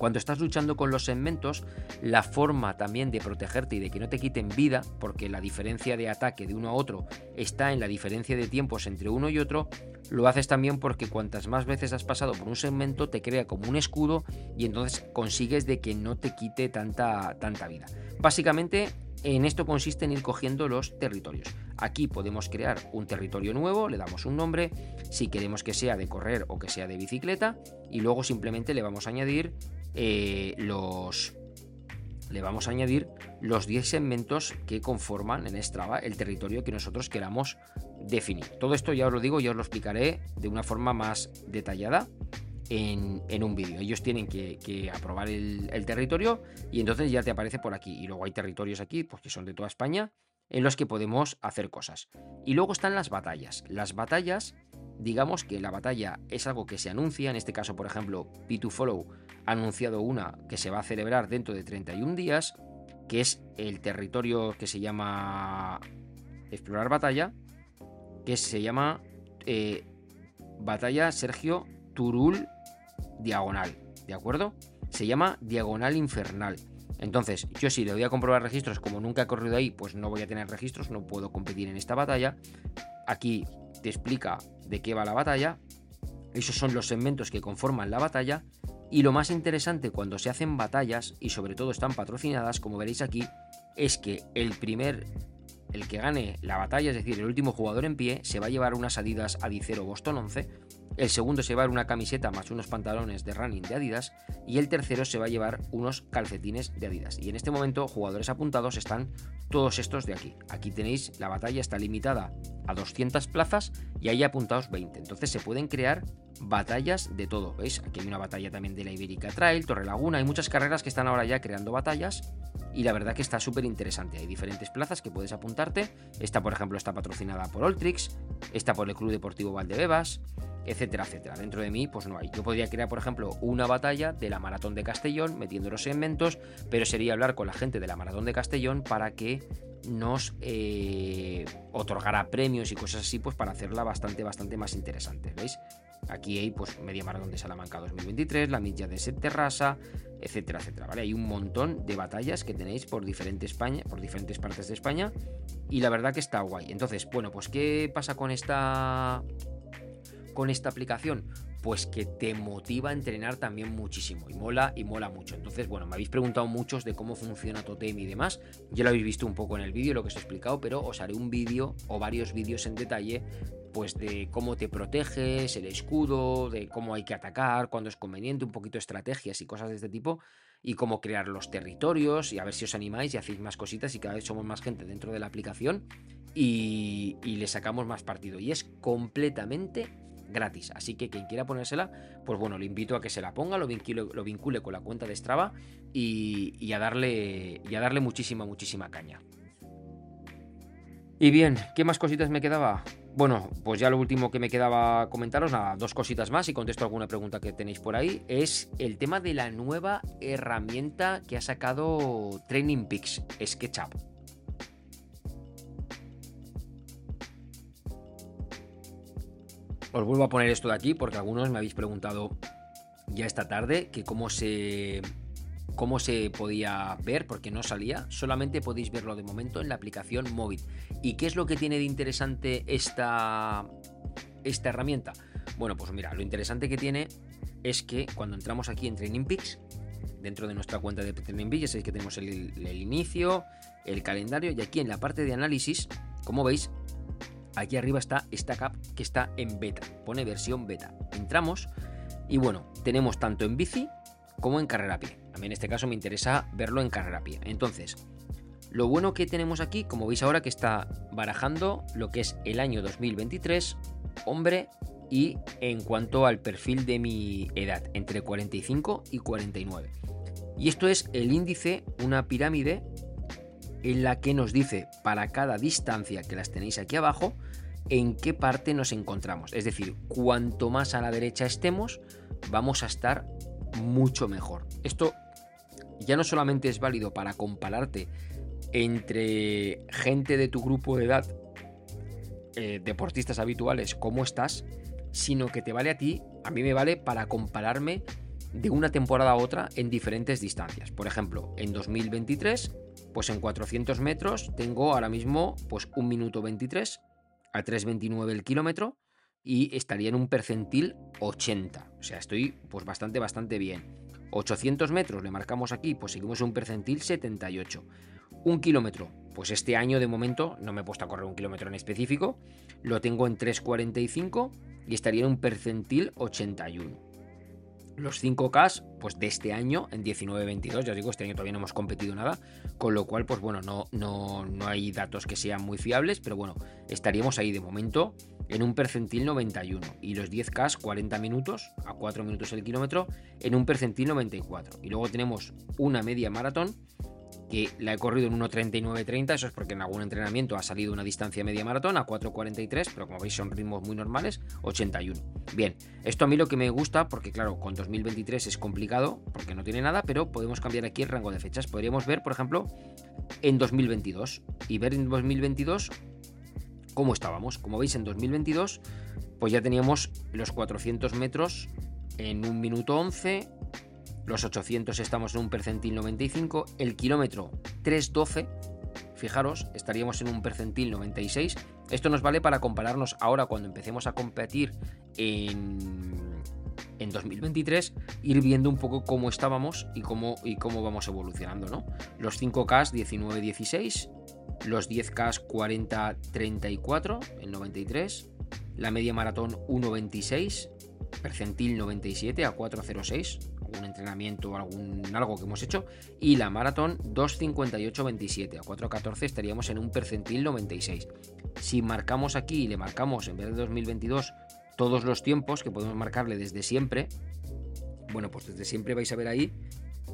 Cuando estás luchando con los segmentos, la forma también de protegerte y de que no te quiten vida, porque la diferencia de ataque de uno a otro está en la diferencia de tiempos entre uno y otro, lo haces también porque cuantas más veces has pasado por un segmento te crea como un escudo y entonces consigues de que no te quite tanta, tanta vida. Básicamente en esto consiste en ir cogiendo los territorios. Aquí podemos crear un territorio nuevo, le damos un nombre, si queremos que sea de correr o que sea de bicicleta, y luego simplemente le vamos a añadir eh, los... Le vamos a añadir los 10 segmentos que conforman en Strava el territorio que nosotros queramos definir. Todo esto ya os lo digo, ya os lo explicaré de una forma más detallada en, un vídeo. Ellos tienen que, aprobar el, territorio y entonces ya te aparece por aquí. Y luego hay territorios aquí, pues que son de toda España, en los que podemos hacer cosas. Y luego están las batallas. Las batallas, digamos que la batalla es algo que se anuncia, en este caso, por ejemplo, P2Follow ha anunciado una que se va a celebrar dentro de 31 días, que es el territorio que se llama Explorar Batalla, que se llama eh, Batalla Sergio Turul diagonal, ¿de acuerdo? Se llama diagonal infernal. Entonces, yo si le voy a comprobar registros, como nunca he corrido ahí, pues no voy a tener registros, no puedo competir en esta batalla. Aquí te explica de qué va la batalla. Esos son los segmentos que conforman la batalla. Y lo más interesante cuando se hacen batallas, y sobre todo están patrocinadas, como veréis aquí, es que el primer, el que gane la batalla, es decir, el último jugador en pie, se va a llevar unas Adidas Adicero Boston 11 el segundo se va a llevar una camiseta más unos pantalones de running de Adidas. Y el tercero se va a llevar unos calcetines de Adidas. Y en este momento, jugadores apuntados están todos estos de aquí. Aquí tenéis, la batalla está limitada a 200 plazas y hay apuntados 20. Entonces se pueden crear batallas de todo. ¿Veis? Aquí hay una batalla también de la Ibérica Trail, Torre Laguna. Hay muchas carreras que están ahora ya creando batallas. Y la verdad que está súper interesante. Hay diferentes plazas que puedes apuntarte. Esta, por ejemplo, está patrocinada por Oltrix. Esta por el Club Deportivo Valdebebas etcétera, etcétera. Dentro de mí, pues no hay. Yo podría crear, por ejemplo, una batalla de la Maratón de Castellón, metiendo los segmentos, pero sería hablar con la gente de la Maratón de Castellón para que nos eh, otorgara premios y cosas así, pues para hacerla bastante, bastante más interesante, ¿veis? Aquí hay, pues, Media Maratón de Salamanca 2023, la Milla de Set Terrasa, etcétera, etcétera, ¿vale? Hay un montón de batallas que tenéis por, diferente España, por diferentes partes de España y la verdad que está guay. Entonces, bueno, pues, ¿qué pasa con esta con esta aplicación? Pues que te motiva a entrenar también muchísimo y mola y mola mucho. Entonces, bueno, me habéis preguntado muchos de cómo funciona Totem y demás. Ya lo habéis visto un poco en el vídeo, lo que os he explicado, pero os haré un vídeo o varios vídeos en detalle pues de cómo te proteges, el escudo, de cómo hay que atacar, cuando es conveniente, un poquito estrategias y cosas de este tipo, y cómo crear los territorios, y a ver si os animáis y hacéis más cositas y cada vez somos más gente dentro de la aplicación y, y le sacamos más partido. Y es completamente gratis. Así que quien quiera ponérsela, pues bueno, le invito a que se la ponga, lo vincule, con la cuenta de Strava y, a darle, a darle muchísima, muchísima caña. Y bien, ¿qué más cositas me quedaba? Bueno, pues ya lo último que me quedaba comentaros, nada, dos cositas más y contesto alguna pregunta que tenéis por ahí, es el tema de la nueva herramienta que ha sacado Training Peaks, SketchUp. Os vuelvo a poner esto de aquí porque algunos me habéis preguntado ya esta tarde que cómo se cómo se podía ver porque no salía. Solamente podéis verlo de momento en la aplicación móvil. ¿Y qué es lo que tiene de interesante esta esta herramienta? Bueno, pues mira, lo interesante que tiene es que cuando entramos aquí en Training Peaks, dentro de nuestra cuenta de Training Peaks, ya sabéis que tenemos el, el inicio, el calendario y aquí en la parte de análisis, como veis, aquí arriba está esta cap que está en beta, pone versión beta. Entramos y bueno, tenemos tanto en bici como en carrera a pie. A mí en este caso me interesa verlo en carrera a pie. Entonces, Lo bueno que tenemos aquí, como veis ahora, que está barajando lo que es el año 2023, hombre, y en cuanto al perfil de mi edad, entre 45 y 49. Y esto es el índice, una pirámide en la que nos dice para cada distancia que las tenéis aquí abajo, en qué parte nos encontramos. Es decir, cuanto más a la derecha estemos, vamos a estar mucho mejor. Esto ya no solamente es válido para compararte entre gente de tu grupo de edad, eh, deportistas habituales, cómo estás, sino que te vale a ti, a mí me vale para compararme de una temporada a otra en diferentes distancias. Por ejemplo, en 2023, pues en 400 metros tengo ahora mismo pues 1 minuto 23 a 3.29 el kilómetro y estaría en un percentil 80. O sea, estoy pues bastante, bastante bien. 800 metros le marcamos aquí, pues seguimos en un percentil 78. Un kilómetro, pues este año de momento no me he puesto a correr un kilómetro en específico, lo tengo en 3.45 y estaría en un percentil 81. Los 5K, pues de este año, en 19-22, ya os digo, este año todavía no hemos competido nada, con lo cual, pues bueno, no, no, no hay datos que sean muy fiables, pero bueno, estaríamos ahí de momento en un percentil 91 y los 10K 40 minutos a 4 minutos el kilómetro en un percentil 94 y luego tenemos una media maratón que la he corrido en 1.39.30, eso es porque en algún entrenamiento ha salido una distancia media maratón a 4.43, pero como veis son ritmos muy normales, 81. Bien, esto a mí lo que me gusta, porque claro, con 2023 es complicado, porque no tiene nada, pero podemos cambiar aquí el rango de fechas. Podríamos ver, por ejemplo, en 2022 y ver en 2022 cómo estábamos. Como veis, en 2022, pues ya teníamos los 400 metros en un minuto 11, los 800 estamos en un percentil 95, el kilómetro 312, fijaros, estaríamos en un percentil 96. Esto nos vale para compararnos ahora cuando empecemos a competir en, en 2023, ir viendo un poco cómo estábamos y cómo, y cómo vamos evolucionando, ¿no? Los 5K 19-16, los 10K 40-34, el 93, la media maratón 1.26, percentil 97 a 4.06, algún entrenamiento algún algo que hemos hecho. Y la maratón 2.58.27. A 4.14 estaríamos en un percentil 96. Si marcamos aquí y le marcamos en vez de 2022 todos los tiempos que podemos marcarle desde siempre, bueno, pues desde siempre vais a ver ahí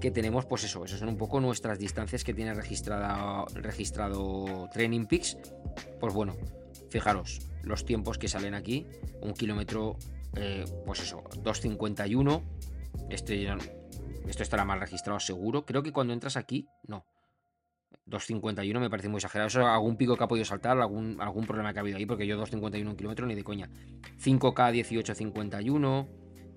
que tenemos, pues eso, esas son un poco nuestras distancias que tiene registrada, registrado Training Peaks. Pues bueno, fijaros, los tiempos que salen aquí, un kilómetro, eh, pues eso, 2.51, este, esto estará mal registrado seguro. Creo que cuando entras aquí, no. 2.51 me parece muy exagerado. Eso algún pico que ha podido saltar, algún, algún problema que ha habido ahí, porque yo 2.51 un kilómetro ni de coña. 5K 18.51,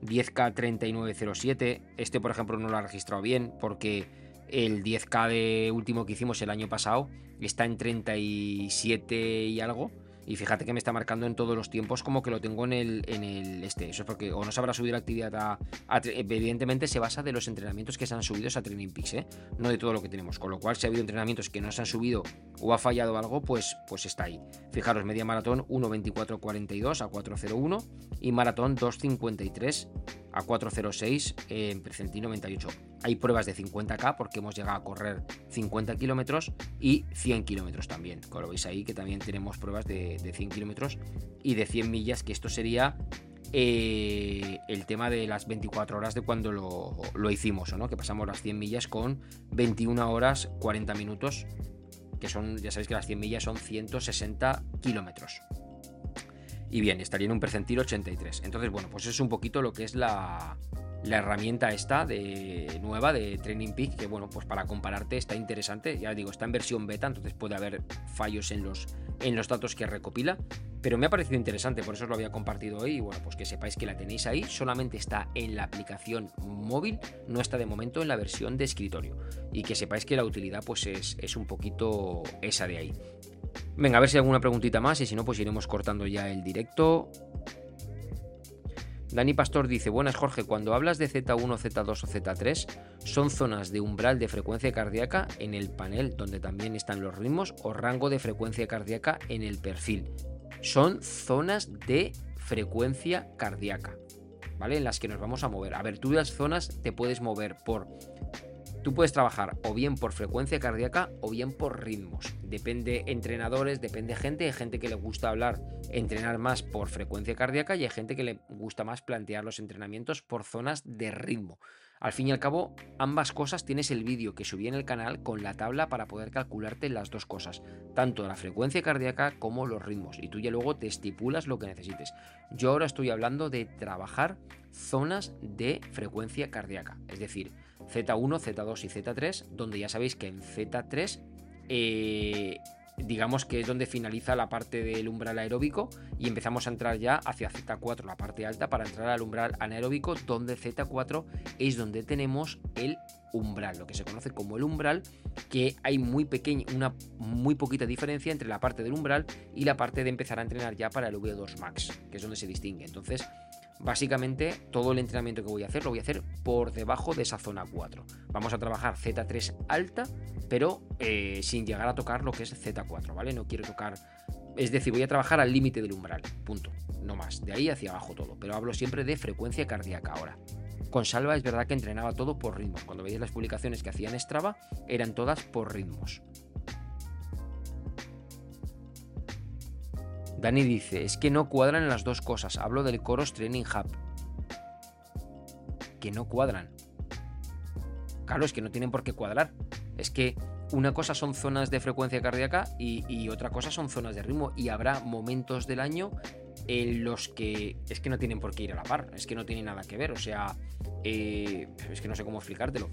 10K 39.07. Este, por ejemplo, no lo ha registrado bien, porque el 10K de último que hicimos el año pasado está en 37 y algo. Y fíjate que me está marcando en todos los tiempos como que lo tengo en el, en el este. Eso es porque o no se habrá subido la actividad a, Evidentemente se basa de los entrenamientos que se han subido a Training Peaks, ¿eh? no de todo lo que tenemos. Con lo cual, si ha habido entrenamientos que no se han subido o ha fallado algo, pues, pues está ahí. Fijaros, media maratón 1.24.42 a 4.01 y maratón 2.53 a 4.06 en percentil 98. Hay pruebas de 50k porque hemos llegado a correr 50 kilómetros y 100 kilómetros también. Como lo veis ahí, que también tenemos pruebas de, 100 kilómetros y de 100 millas, que esto sería eh, el tema de las 24 horas de cuando lo, hicimos, ¿no? que pasamos las 100 millas con 21 horas 40 minutos, que son, ya sabéis que las 100 millas son 160 kilómetros. Y bien, estaría en un percentil 83. Entonces, bueno, pues es un poquito lo que es la, la herramienta esta de nueva de Training Peak, que bueno, pues para compararte está interesante. Ya digo, está en versión beta, entonces puede haber fallos en los, en los datos que recopila. Pero me ha parecido interesante, por eso os lo había compartido hoy. Y bueno, pues que sepáis que la tenéis ahí. Solamente está en la aplicación móvil, no está de momento en la versión de escritorio. Y que sepáis que la utilidad pues es, es un poquito esa de ahí. Venga, a ver si hay alguna preguntita más y si no, pues iremos cortando ya el directo. Dani Pastor dice, buenas Jorge, cuando hablas de Z1, Z2 o Z3, ¿son zonas de umbral de frecuencia cardíaca en el panel donde también están los ritmos o rango de frecuencia cardíaca en el perfil? Son zonas de frecuencia cardíaca, ¿vale? En las que nos vamos a mover. A ver, tú las zonas te puedes mover por Tú puedes trabajar o bien por frecuencia cardíaca o bien por ritmos. Depende entrenadores, depende gente. Hay gente que le gusta hablar, entrenar más por frecuencia cardíaca y hay gente que le gusta más plantear los entrenamientos por zonas de ritmo. Al fin y al cabo, ambas cosas tienes el vídeo que subí en el canal con la tabla para poder calcularte las dos cosas, tanto la frecuencia cardíaca como los ritmos, y tú ya luego te estipulas lo que necesites. Yo ahora estoy hablando de trabajar zonas de frecuencia cardíaca, es decir, Z1, Z2 y Z3, donde ya sabéis que en Z3 eh, digamos que es donde finaliza la parte del umbral aeróbico y empezamos a entrar ya hacia Z4, la parte alta, para entrar al umbral anaeróbico, donde Z4 es donde tenemos el umbral, lo que se conoce como el umbral, que hay muy pequeña, una muy poquita diferencia entre la parte del umbral y la parte de empezar a entrenar ya para el V2 Max, que es donde se distingue. Entonces, básicamente todo el entrenamiento que voy a hacer lo voy a hacer por debajo de esa zona 4. Vamos a trabajar Z3 alta, pero eh, sin llegar a tocar lo que es Z4, ¿vale? No quiero tocar... Es decir, voy a trabajar al límite del umbral, punto. No más, de ahí hacia abajo todo. Pero hablo siempre de frecuencia cardíaca ahora. Con Salva es verdad que entrenaba todo por ritmos. Cuando veis las publicaciones que hacía en Strava, eran todas por ritmos. Dani dice, es que no cuadran las dos cosas. Hablo del Coros Training Hub. Que no cuadran. Claro, es que no tienen por qué cuadrar. Es que una cosa son zonas de frecuencia cardíaca y, otra cosa son zonas de ritmo. Y habrá momentos del año en los que es que no tienen por qué ir a la par. Es que no tienen nada que ver. O sea, eh, es que no sé cómo explicártelo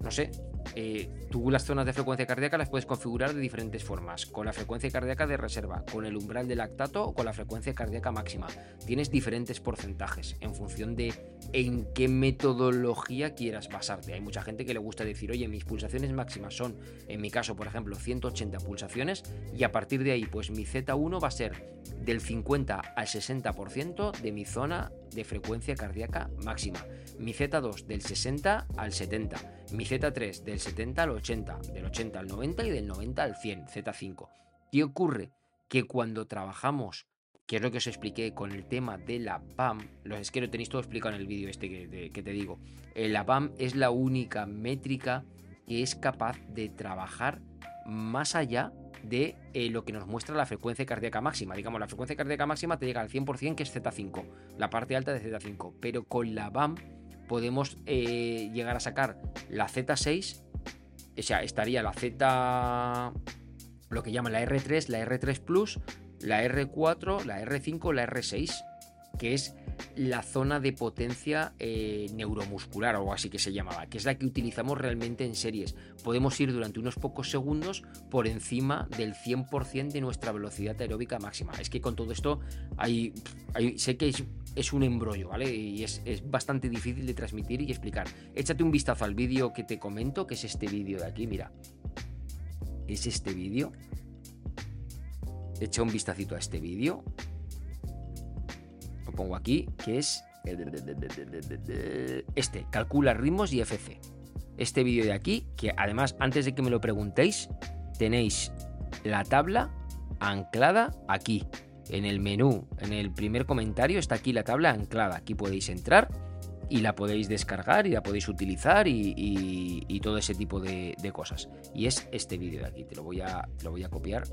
no sé, eh, tú las zonas de frecuencia cardíaca las puedes configurar de diferentes formas, con la frecuencia cardíaca de reserva, con el umbral de lactato o con la frecuencia cardíaca máxima. Tienes diferentes porcentajes en función de en qué metodología quieras basarte. Hay mucha gente que le gusta decir, oye, mis pulsaciones máximas son, en mi caso, por ejemplo, 180 pulsaciones y a partir de ahí, pues mi Z1 va a ser del 50 al 60% de mi zona de frecuencia cardíaca máxima. Mi Z2 del 60 al 70. Mi Z3 del 70 al 80. Del 80 al 90 y del 90 al 100. Z5. ¿Qué ocurre? Que cuando trabajamos, que es lo que os expliqué con el tema de la PAM, es que lo tenéis todo explicado en el vídeo este que, que te digo. Eh, la PAM es la única métrica que es capaz de trabajar más allá de eh, lo que nos muestra la frecuencia cardíaca máxima. Digamos, la frecuencia cardíaca máxima te llega al 100% que es Z5, la parte alta de Z5. Pero con la BAM podemos eh, llegar a sacar la Z6, o sea, estaría la Z, lo que llaman la R3, la R3 Plus, la R4, la R5, la R6, que es la zona de potencia eh, neuromuscular o así que se llamaba, que es la que utilizamos realmente en series. Podemos ir durante unos pocos segundos por encima del 100% de nuestra velocidad aeróbica máxima. Es que con todo esto sé que es, un embrollo, ¿vale? Y es, es, bastante difícil de transmitir y explicar. Échate un vistazo al vídeo que te comento, que es este vídeo de aquí, mira. Es este vídeo. Echa un vistacito a este vídeo pongo aquí, que es este, calcula ritmos y FC. Este vídeo de aquí, que además antes de que me lo preguntéis, tenéis la tabla anclada aquí, en el menú, en el primer comentario está aquí la tabla anclada. Aquí podéis entrar y la podéis descargar y la podéis utilizar y, todo ese tipo de, cosas. Y es este vídeo de aquí, te lo voy a, lo voy a copiar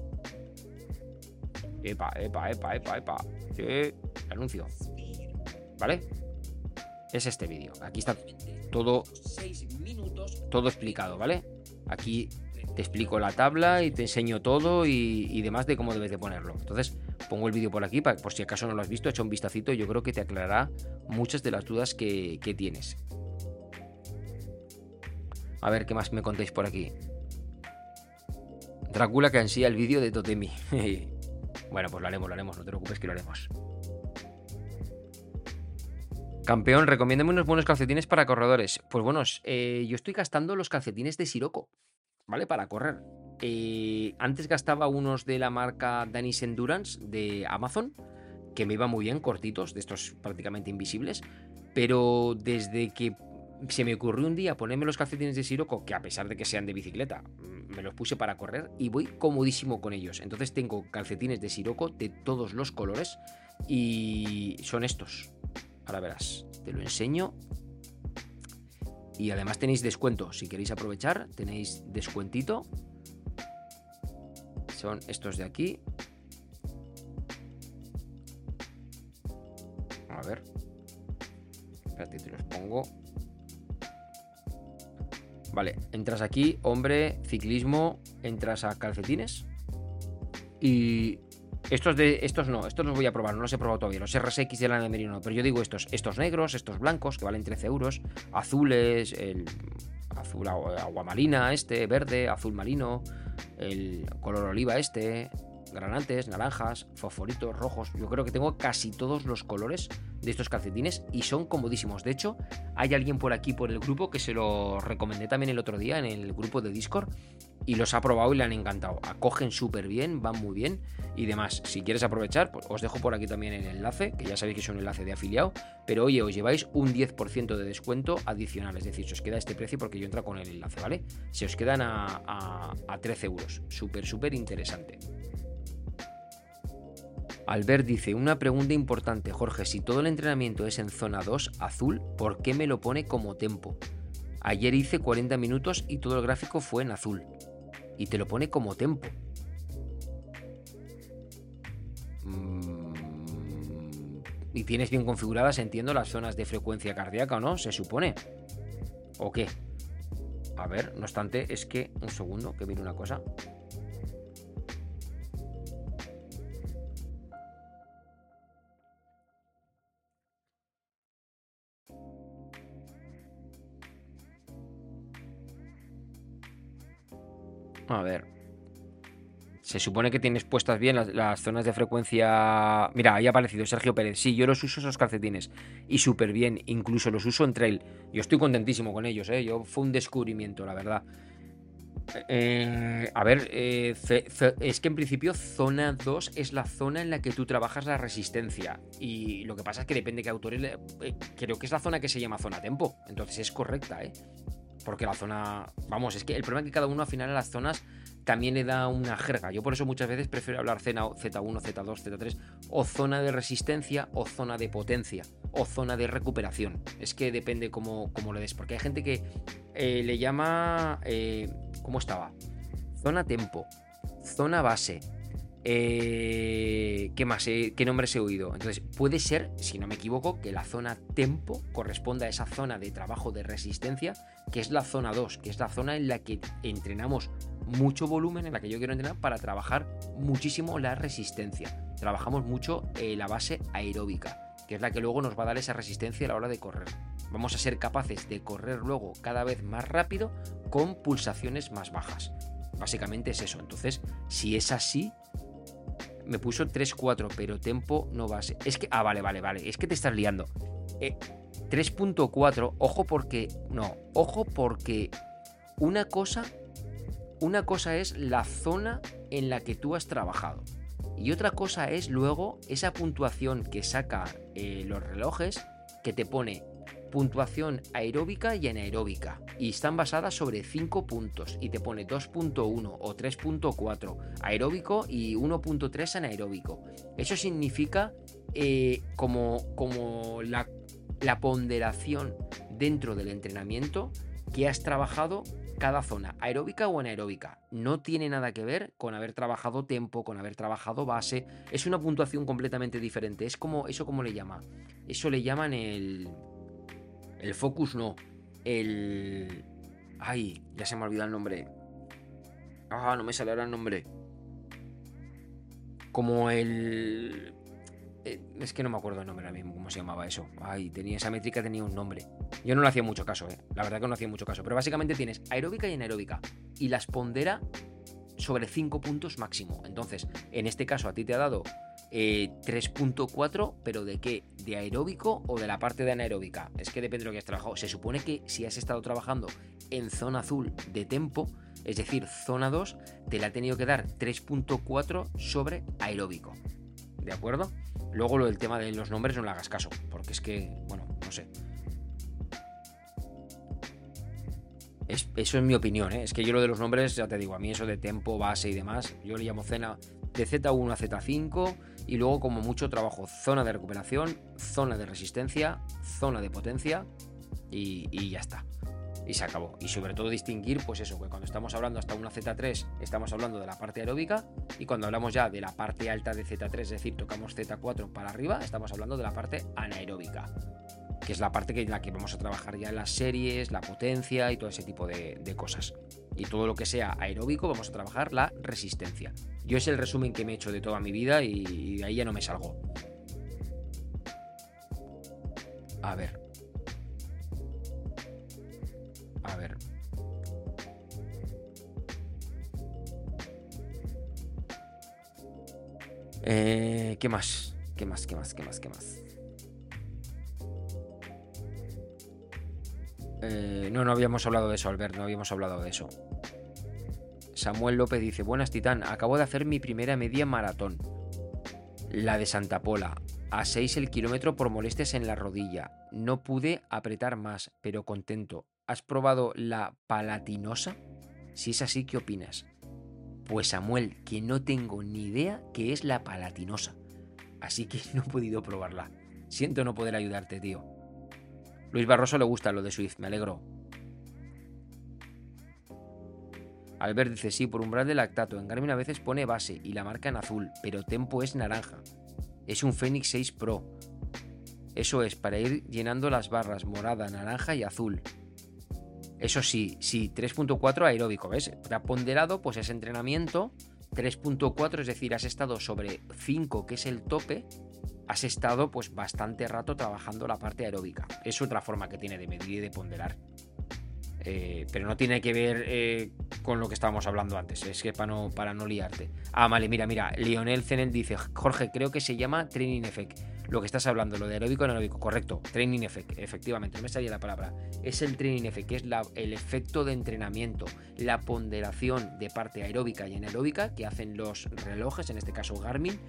Epa, epa, epa, epa, epa. Sí, anuncio. ¿Vale? Es este vídeo. Aquí está todo, todo explicado, ¿vale? Aquí te explico la tabla y te enseño todo y, demás de cómo debes de ponerlo. Entonces, pongo el vídeo por aquí, por si acaso no lo has visto, echa un vistacito y yo creo que te aclarará muchas de las dudas que, que tienes. A ver qué más me contéis por aquí. Drácula que ansía el vídeo de Totemi. <laughs> Bueno, pues lo haremos, lo haremos, no te preocupes que lo haremos. Campeón, recomiéndame unos buenos calcetines para corredores. Pues bueno, eh, yo estoy gastando los calcetines de Siroco, ¿vale? Para correr. Eh, antes gastaba unos de la marca Danis Endurance de Amazon, que me iban muy bien, cortitos, de estos prácticamente invisibles. Pero desde que se me ocurrió un día ponerme los calcetines de Siroco, que a pesar de que sean de bicicleta, mm, me los puse para correr y voy comodísimo con ellos. Entonces tengo calcetines de Siroco de todos los colores y son estos. Ahora verás, te lo enseño. Y además tenéis descuento. Si queréis aprovechar, tenéis descuentito. Son estos de aquí. A ver. Espérate, te los pongo. Vale, entras aquí, hombre, ciclismo, entras a calcetines. Y estos de estos no, estos los voy a probar, no los he probado todavía. Los RSX de la de merino, pero yo digo estos, estos negros, estos blancos, que valen 13 euros, azules, el azul aguamarina este, verde, azul marino, el color oliva este, granates, naranjas, fosforitos, rojos. Yo creo que tengo casi todos los colores de estos calcetines y son comodísimos. De hecho, hay alguien por aquí, por el grupo, que se lo recomendé también el otro día en el grupo de Discord y los ha probado y le han encantado. Acogen súper bien, van muy bien y demás. Si quieres aprovechar, pues os dejo por aquí también el enlace, que ya sabéis que es un enlace de afiliado. Pero oye, os lleváis un 10% de descuento adicional. Es decir, se os queda este precio porque yo entro con el enlace, ¿vale? Se os quedan a, a 13 euros. Súper, súper interesante. Albert dice, una pregunta importante, Jorge, si todo el entrenamiento es en zona 2 azul, ¿por qué me lo pone como tempo? Ayer hice 40 minutos y todo el gráfico fue en azul. Y te lo pone como tempo. Mm, y tienes bien configuradas, entiendo, las zonas de frecuencia cardíaca, ¿o no? Se supone. ¿O qué? A ver, no obstante, es que... Un segundo, que viene una cosa. A ver. Se supone que tienes puestas bien las, zonas de frecuencia. Mira, ahí ha aparecido Sergio Pérez. Sí, yo los uso esos calcetines. Y súper bien. Incluso los uso en trail. Yo estoy contentísimo con ellos, ¿eh? Yo, fue un descubrimiento, la verdad. Eh, a ver, eh, es que en principio zona 2 es la zona en la que tú trabajas la resistencia. Y lo que pasa es que depende de qué autores. Eh, creo que es la zona que se llama zona tempo. Entonces es correcta, ¿eh? Porque la zona, vamos, es que el problema es que cada uno al final en las zonas también le da una jerga. Yo por eso muchas veces prefiero hablar Z1, Z2, Z3, o zona de resistencia, o zona de potencia, o zona de recuperación. Es que depende cómo, cómo lo des, porque hay gente que eh, le llama, eh, ¿cómo estaba? Zona tempo, zona base, eh, ¿Qué más? Eh, ¿Qué nombres he oído? Entonces, puede ser, si no me equivoco, que la zona tempo corresponda a esa zona de trabajo de resistencia, que es la zona 2, que es la zona en la que entrenamos mucho volumen, en la que yo quiero entrenar para trabajar muchísimo la resistencia. Trabajamos mucho eh, la base aeróbica, que es la que luego nos va a dar esa resistencia a la hora de correr. Vamos a ser capaces de correr luego cada vez más rápido con pulsaciones más bajas. Básicamente es eso. Entonces, si es así, me puso 3-4, pero tempo no base. Es que, ah, vale, vale, vale, es que te estás liando. 3.4, eh, ojo porque, no, ojo porque una cosa, una cosa es la zona en la que tú has trabajado. Y otra cosa es luego esa puntuación que saca eh, los relojes que te pone puntuación aeróbica y anaeróbica y están basadas sobre 5 puntos y te pone 2.1 o 3.4 aeróbico y 1.3 anaeróbico. Eso significa eh, como, como la, ponderación dentro del entrenamiento que has trabajado cada zona, aeróbica o anaeróbica. No tiene nada que ver con haber trabajado tempo, con haber trabajado base. Es una puntuación completamente diferente. Es como, ¿eso cómo le llama? Eso le llaman el, el Focus no. El. Ay, ya se me ha olvidado el nombre. Ah, no me sale ahora el nombre. Como el. Eh, es que no me acuerdo el nombre ahora mismo, cómo se llamaba eso. Ay, tenía esa métrica, tenía un nombre. Yo no le hacía mucho caso, eh. La verdad que no hacía mucho caso. Pero básicamente tienes aeróbica y anaeróbica. Y las pondera sobre 5 puntos máximo. Entonces, en este caso a ti te ha dado 3.4, eh, pero ¿de qué? ¿De aeróbico o de la parte de anaeróbica? Es que depende de lo que has trabajado. Se supone que si has estado trabajando en zona azul de tempo, es decir, zona 2, te la ha tenido que dar 3.4 sobre aeróbico. ¿De acuerdo? Luego lo del tema de los nombres no le hagas caso, porque es que, bueno, no sé. Eso es mi opinión, ¿eh? es que yo lo de los nombres, ya te digo, a mí eso de tempo, base y demás, yo le llamo cena de Z1 a Z5 y luego como mucho trabajo zona de recuperación, zona de resistencia, zona de potencia y, ya está. y se acabó. Y sobre todo distinguir, pues eso, que cuando estamos hablando hasta una Z3, estamos hablando de la parte aeróbica, y cuando hablamos ya de la parte alta de Z3, es decir, tocamos Z4 para arriba, estamos hablando de la parte anaeróbica, que es la parte que, en la que vamos a trabajar ya en las series, la potencia y todo ese tipo de, cosas. Y todo lo que sea aeróbico, vamos a trabajar la resistencia. Yo es el resumen que me he hecho de toda mi vida y, de ahí ya no me salgo. A ver. A ver. Eh, ¿Qué más? ¿Qué más? ¿Qué más? ¿Qué más? ¿Qué más? Eh, no, no habíamos hablado de eso, Albert, no habíamos hablado de eso. Samuel López dice, buenas titán, acabo de hacer mi primera media maratón. La de Santa Pola, a 6 el kilómetro por molestias en la rodilla. No pude apretar más, pero contento. ¿Has probado la palatinosa? Si es así, ¿qué opinas? Pues Samuel, que no tengo ni idea qué es la palatinosa. Así que <laughs> no he podido probarla. Siento no poder ayudarte, tío. Luis Barroso le gusta lo de Swift, me alegro. Albert dice, sí, por umbral de lactato. En Garmin a veces pone base y la marca en azul, pero Tempo es naranja. Es un Fenix 6 Pro. Eso es, para ir llenando las barras morada, naranja y azul. Eso sí, sí, 3.4 aeróbico, ¿ves? Te ha ponderado, pues es entrenamiento. 3.4, es decir, has estado sobre 5, que es el tope. Has estado pues bastante rato trabajando la parte aeróbica. Es otra forma que tiene de medir y de ponderar. Eh, pero no tiene que ver eh, con lo que estábamos hablando antes. Es que para no, para no liarte. Ah, vale, mira, mira. Lionel Zenel dice: Jorge, creo que se llama Training Effect. Lo que estás hablando, lo de aeróbico y aeróbico. Correcto. Training Effect, efectivamente. No me salía la palabra. Es el Training Effect, que es el efecto de entrenamiento, la ponderación de parte aeróbica y anaeróbica que hacen los relojes, en este caso Garmin,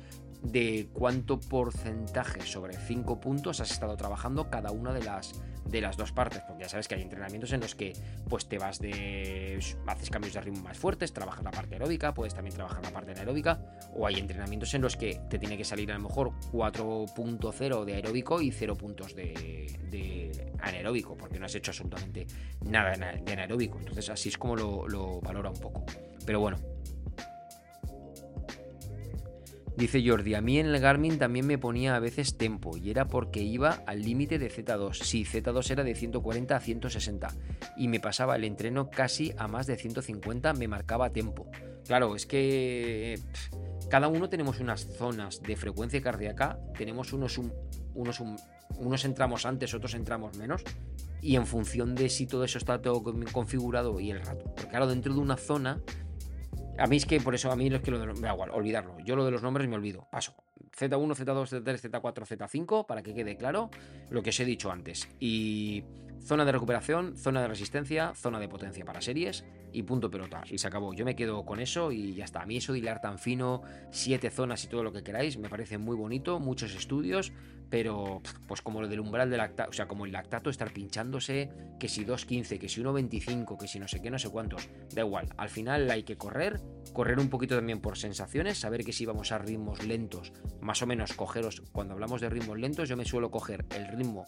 de cuánto porcentaje sobre 5 puntos has estado trabajando cada una de las, de las dos partes, porque ya sabes que hay entrenamientos en los que pues te vas de haces cambios de ritmo más fuertes, trabajas la parte aeróbica, puedes también trabajar la parte anaeróbica, o hay entrenamientos en los que te tiene que salir a lo mejor 4.0 de aeróbico y 0 puntos de, anaeróbico, porque no has hecho absolutamente nada de anaeróbico. Entonces así es como lo, lo valora un poco. Pero bueno, Dice Jordi, a mí en el Garmin también me ponía a veces tempo y era porque iba al límite de Z2. Sí, Z2 era de 140 a 160 y me pasaba el entreno casi a más de 150, me marcaba tempo. Claro, es que cada uno tenemos unas zonas de frecuencia cardíaca, tenemos unos, unos, unos entramos antes, otros entramos menos y en función de si todo eso está todo configurado y el rato. Porque claro, dentro de una zona a mí es que por eso, a mí es que lo de, me da igual, olvidarlo. Yo lo de los nombres me olvido. Paso. Z1, Z2, Z3, Z4, Z5, para que quede claro lo que os he dicho antes. Y zona de recuperación, zona de resistencia, zona de potencia para series y punto pelota. Y se acabó. Yo me quedo con eso y ya está. A mí eso de hilar tan fino, siete zonas y todo lo que queráis, me parece muy bonito, muchos estudios, pero pues como lo del umbral del lactato, o sea, como el lactato estar pinchándose, que si 2.15, que si 1.25, que si no sé qué, no sé cuántos, da igual. Al final hay que correr, correr un poquito también por sensaciones, saber que si vamos a ritmos lentos, más o menos cogeros, cuando hablamos de ritmos lentos, yo me suelo coger el ritmo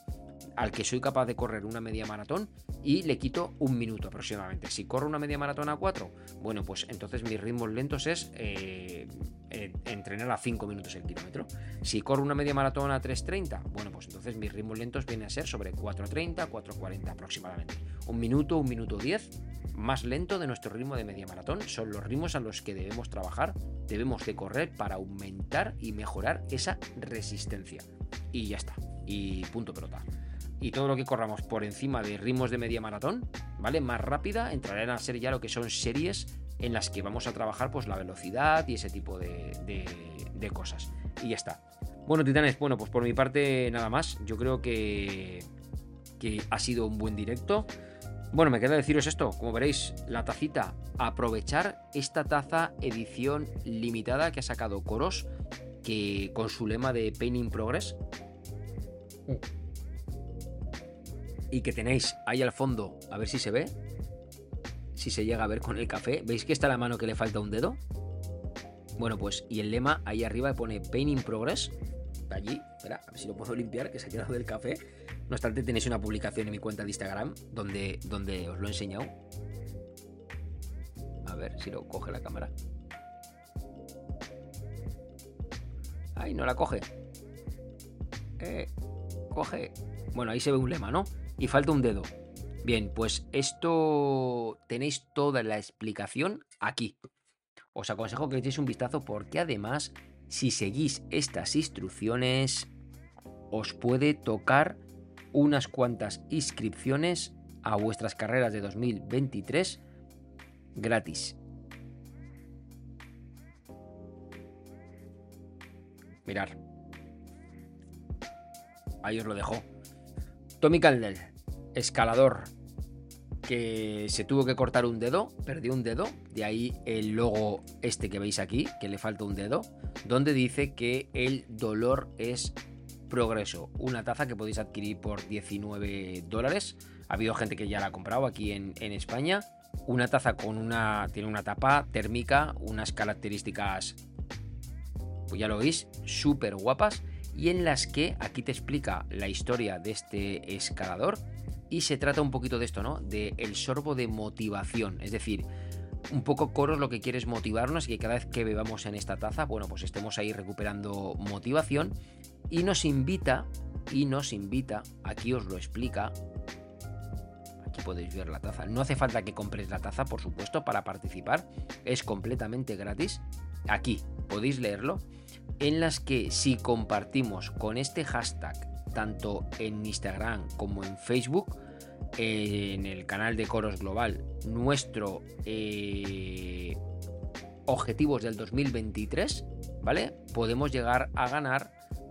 al que soy capaz de correr una media maratón y le quito un minuto aproximadamente. Si corro una media maratón a 4, bueno, pues entonces mis ritmos lentos es eh, eh, entrenar a 5 minutos el kilómetro. Si corro una media maratón a 3.30, bueno, pues entonces mis ritmos lentos vienen a ser sobre 4.30, 4.40 aproximadamente. Un minuto, un minuto 10, más lento de nuestro ritmo de media maratón. Son los ritmos a los que debemos trabajar, debemos de correr para aumentar y mejorar esa resistencia. Y ya está. Y punto pelota y todo lo que corramos por encima de ritmos de media maratón, ¿vale? Más rápida, entrarán a ser ya lo que son series en las que vamos a trabajar pues la velocidad y ese tipo de, cosas. Y ya está. Bueno, titanes, bueno, pues por mi parte nada más. Yo creo que, que ha sido un buen directo. Bueno, me queda deciros esto, como veréis, la tacita, aprovechar esta taza edición limitada que ha sacado Coros, que con su lema de Painting Progress y que tenéis ahí al fondo, a ver si se ve, si se llega a ver con el café. ¿Veis que está la mano que le falta un dedo? Bueno, pues y el lema ahí arriba pone Pain in Progress allí. Espera, a ver si lo puedo limpiar, que se ha quedado del café. No obstante, tenéis una publicación en mi cuenta de Instagram donde, donde os lo he enseñado. A ver si lo coge la cámara. Ay, no la coge. Eh, coge. Bueno, ahí se ve un lema, ¿no? Y falta un dedo. Bien, pues esto tenéis toda la explicación aquí. Os aconsejo que echéis un vistazo porque además, si seguís estas instrucciones, os puede tocar unas cuantas inscripciones a vuestras carreras de 2023 gratis. Mirar. Ahí os lo dejo. Tommy Caldel, escalador, que se tuvo que cortar un dedo, perdió un dedo, de ahí el logo este que veis aquí, que le falta un dedo, donde dice que el dolor es progreso, una taza que podéis adquirir por 19 dólares. Ha habido gente que ya la ha comprado aquí en, en España. Una taza con una. tiene una tapa térmica, unas características. Pues ya lo veis, súper guapas. Y en las que aquí te explica la historia de este escalador. Y se trata un poquito de esto, ¿no? De el sorbo de motivación. Es decir, un poco Coros lo que quiere es motivarnos y que cada vez que bebamos en esta taza, bueno, pues estemos ahí recuperando motivación. Y nos invita, y nos invita, aquí os lo explica, aquí podéis ver la taza, no hace falta que compréis la taza, por supuesto, para participar, es completamente gratis, aquí podéis leerlo, en las que si compartimos con este hashtag, tanto en Instagram como en Facebook, en el canal de Coros Global, nuestro eh, objetivos del 2023, ¿vale? Podemos llegar a ganar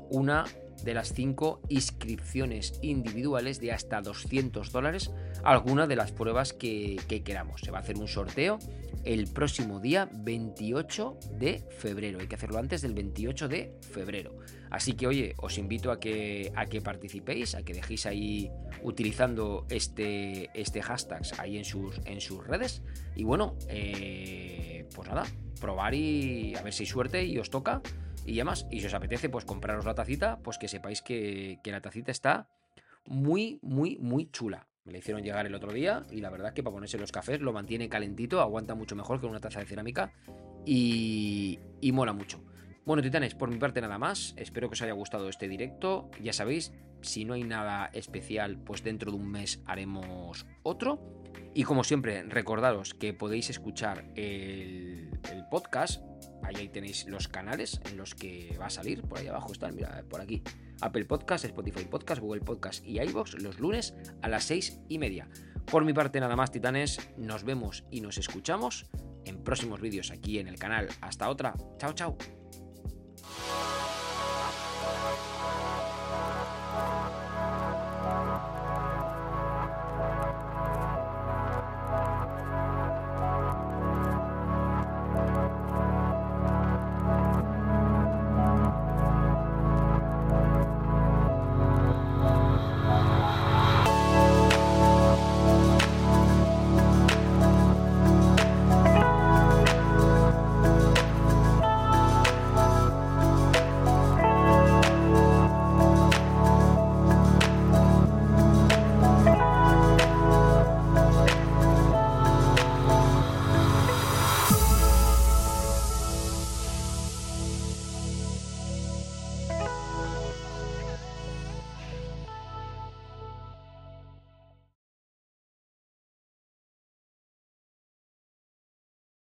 una de las cinco inscripciones individuales de hasta 200 dólares alguna de las pruebas que, queramos. Se va a hacer un sorteo el próximo día 28 de febrero. Hay que hacerlo antes del 28 de febrero. Así que, oye, os invito a que, a que participéis, a que dejéis ahí utilizando este, este hashtag ahí en sus, en sus redes. Y bueno, eh, pues nada, probar y a ver si hay suerte y os toca y además, y si os apetece, pues compraros la tacita, pues que sepáis que, la tacita está muy, muy, muy chula. Me la hicieron llegar el otro día y la verdad es que para ponerse los cafés lo mantiene calentito, aguanta mucho mejor que una taza de cerámica y, y mola mucho. Bueno, titanes, por mi parte nada más. Espero que os haya gustado este directo. Ya sabéis, si no hay nada especial, pues dentro de un mes haremos otro. Y como siempre, recordaros que podéis escuchar el, podcast Ahí, tenéis los canales en los que va a salir. Por ahí abajo están, mira, por aquí. Apple Podcast, Spotify Podcast, Google Podcast y iVoox los lunes a las seis y media. Por mi parte nada más, titanes. Nos vemos y nos escuchamos en próximos vídeos aquí en el canal. Hasta otra. Chao, chao. you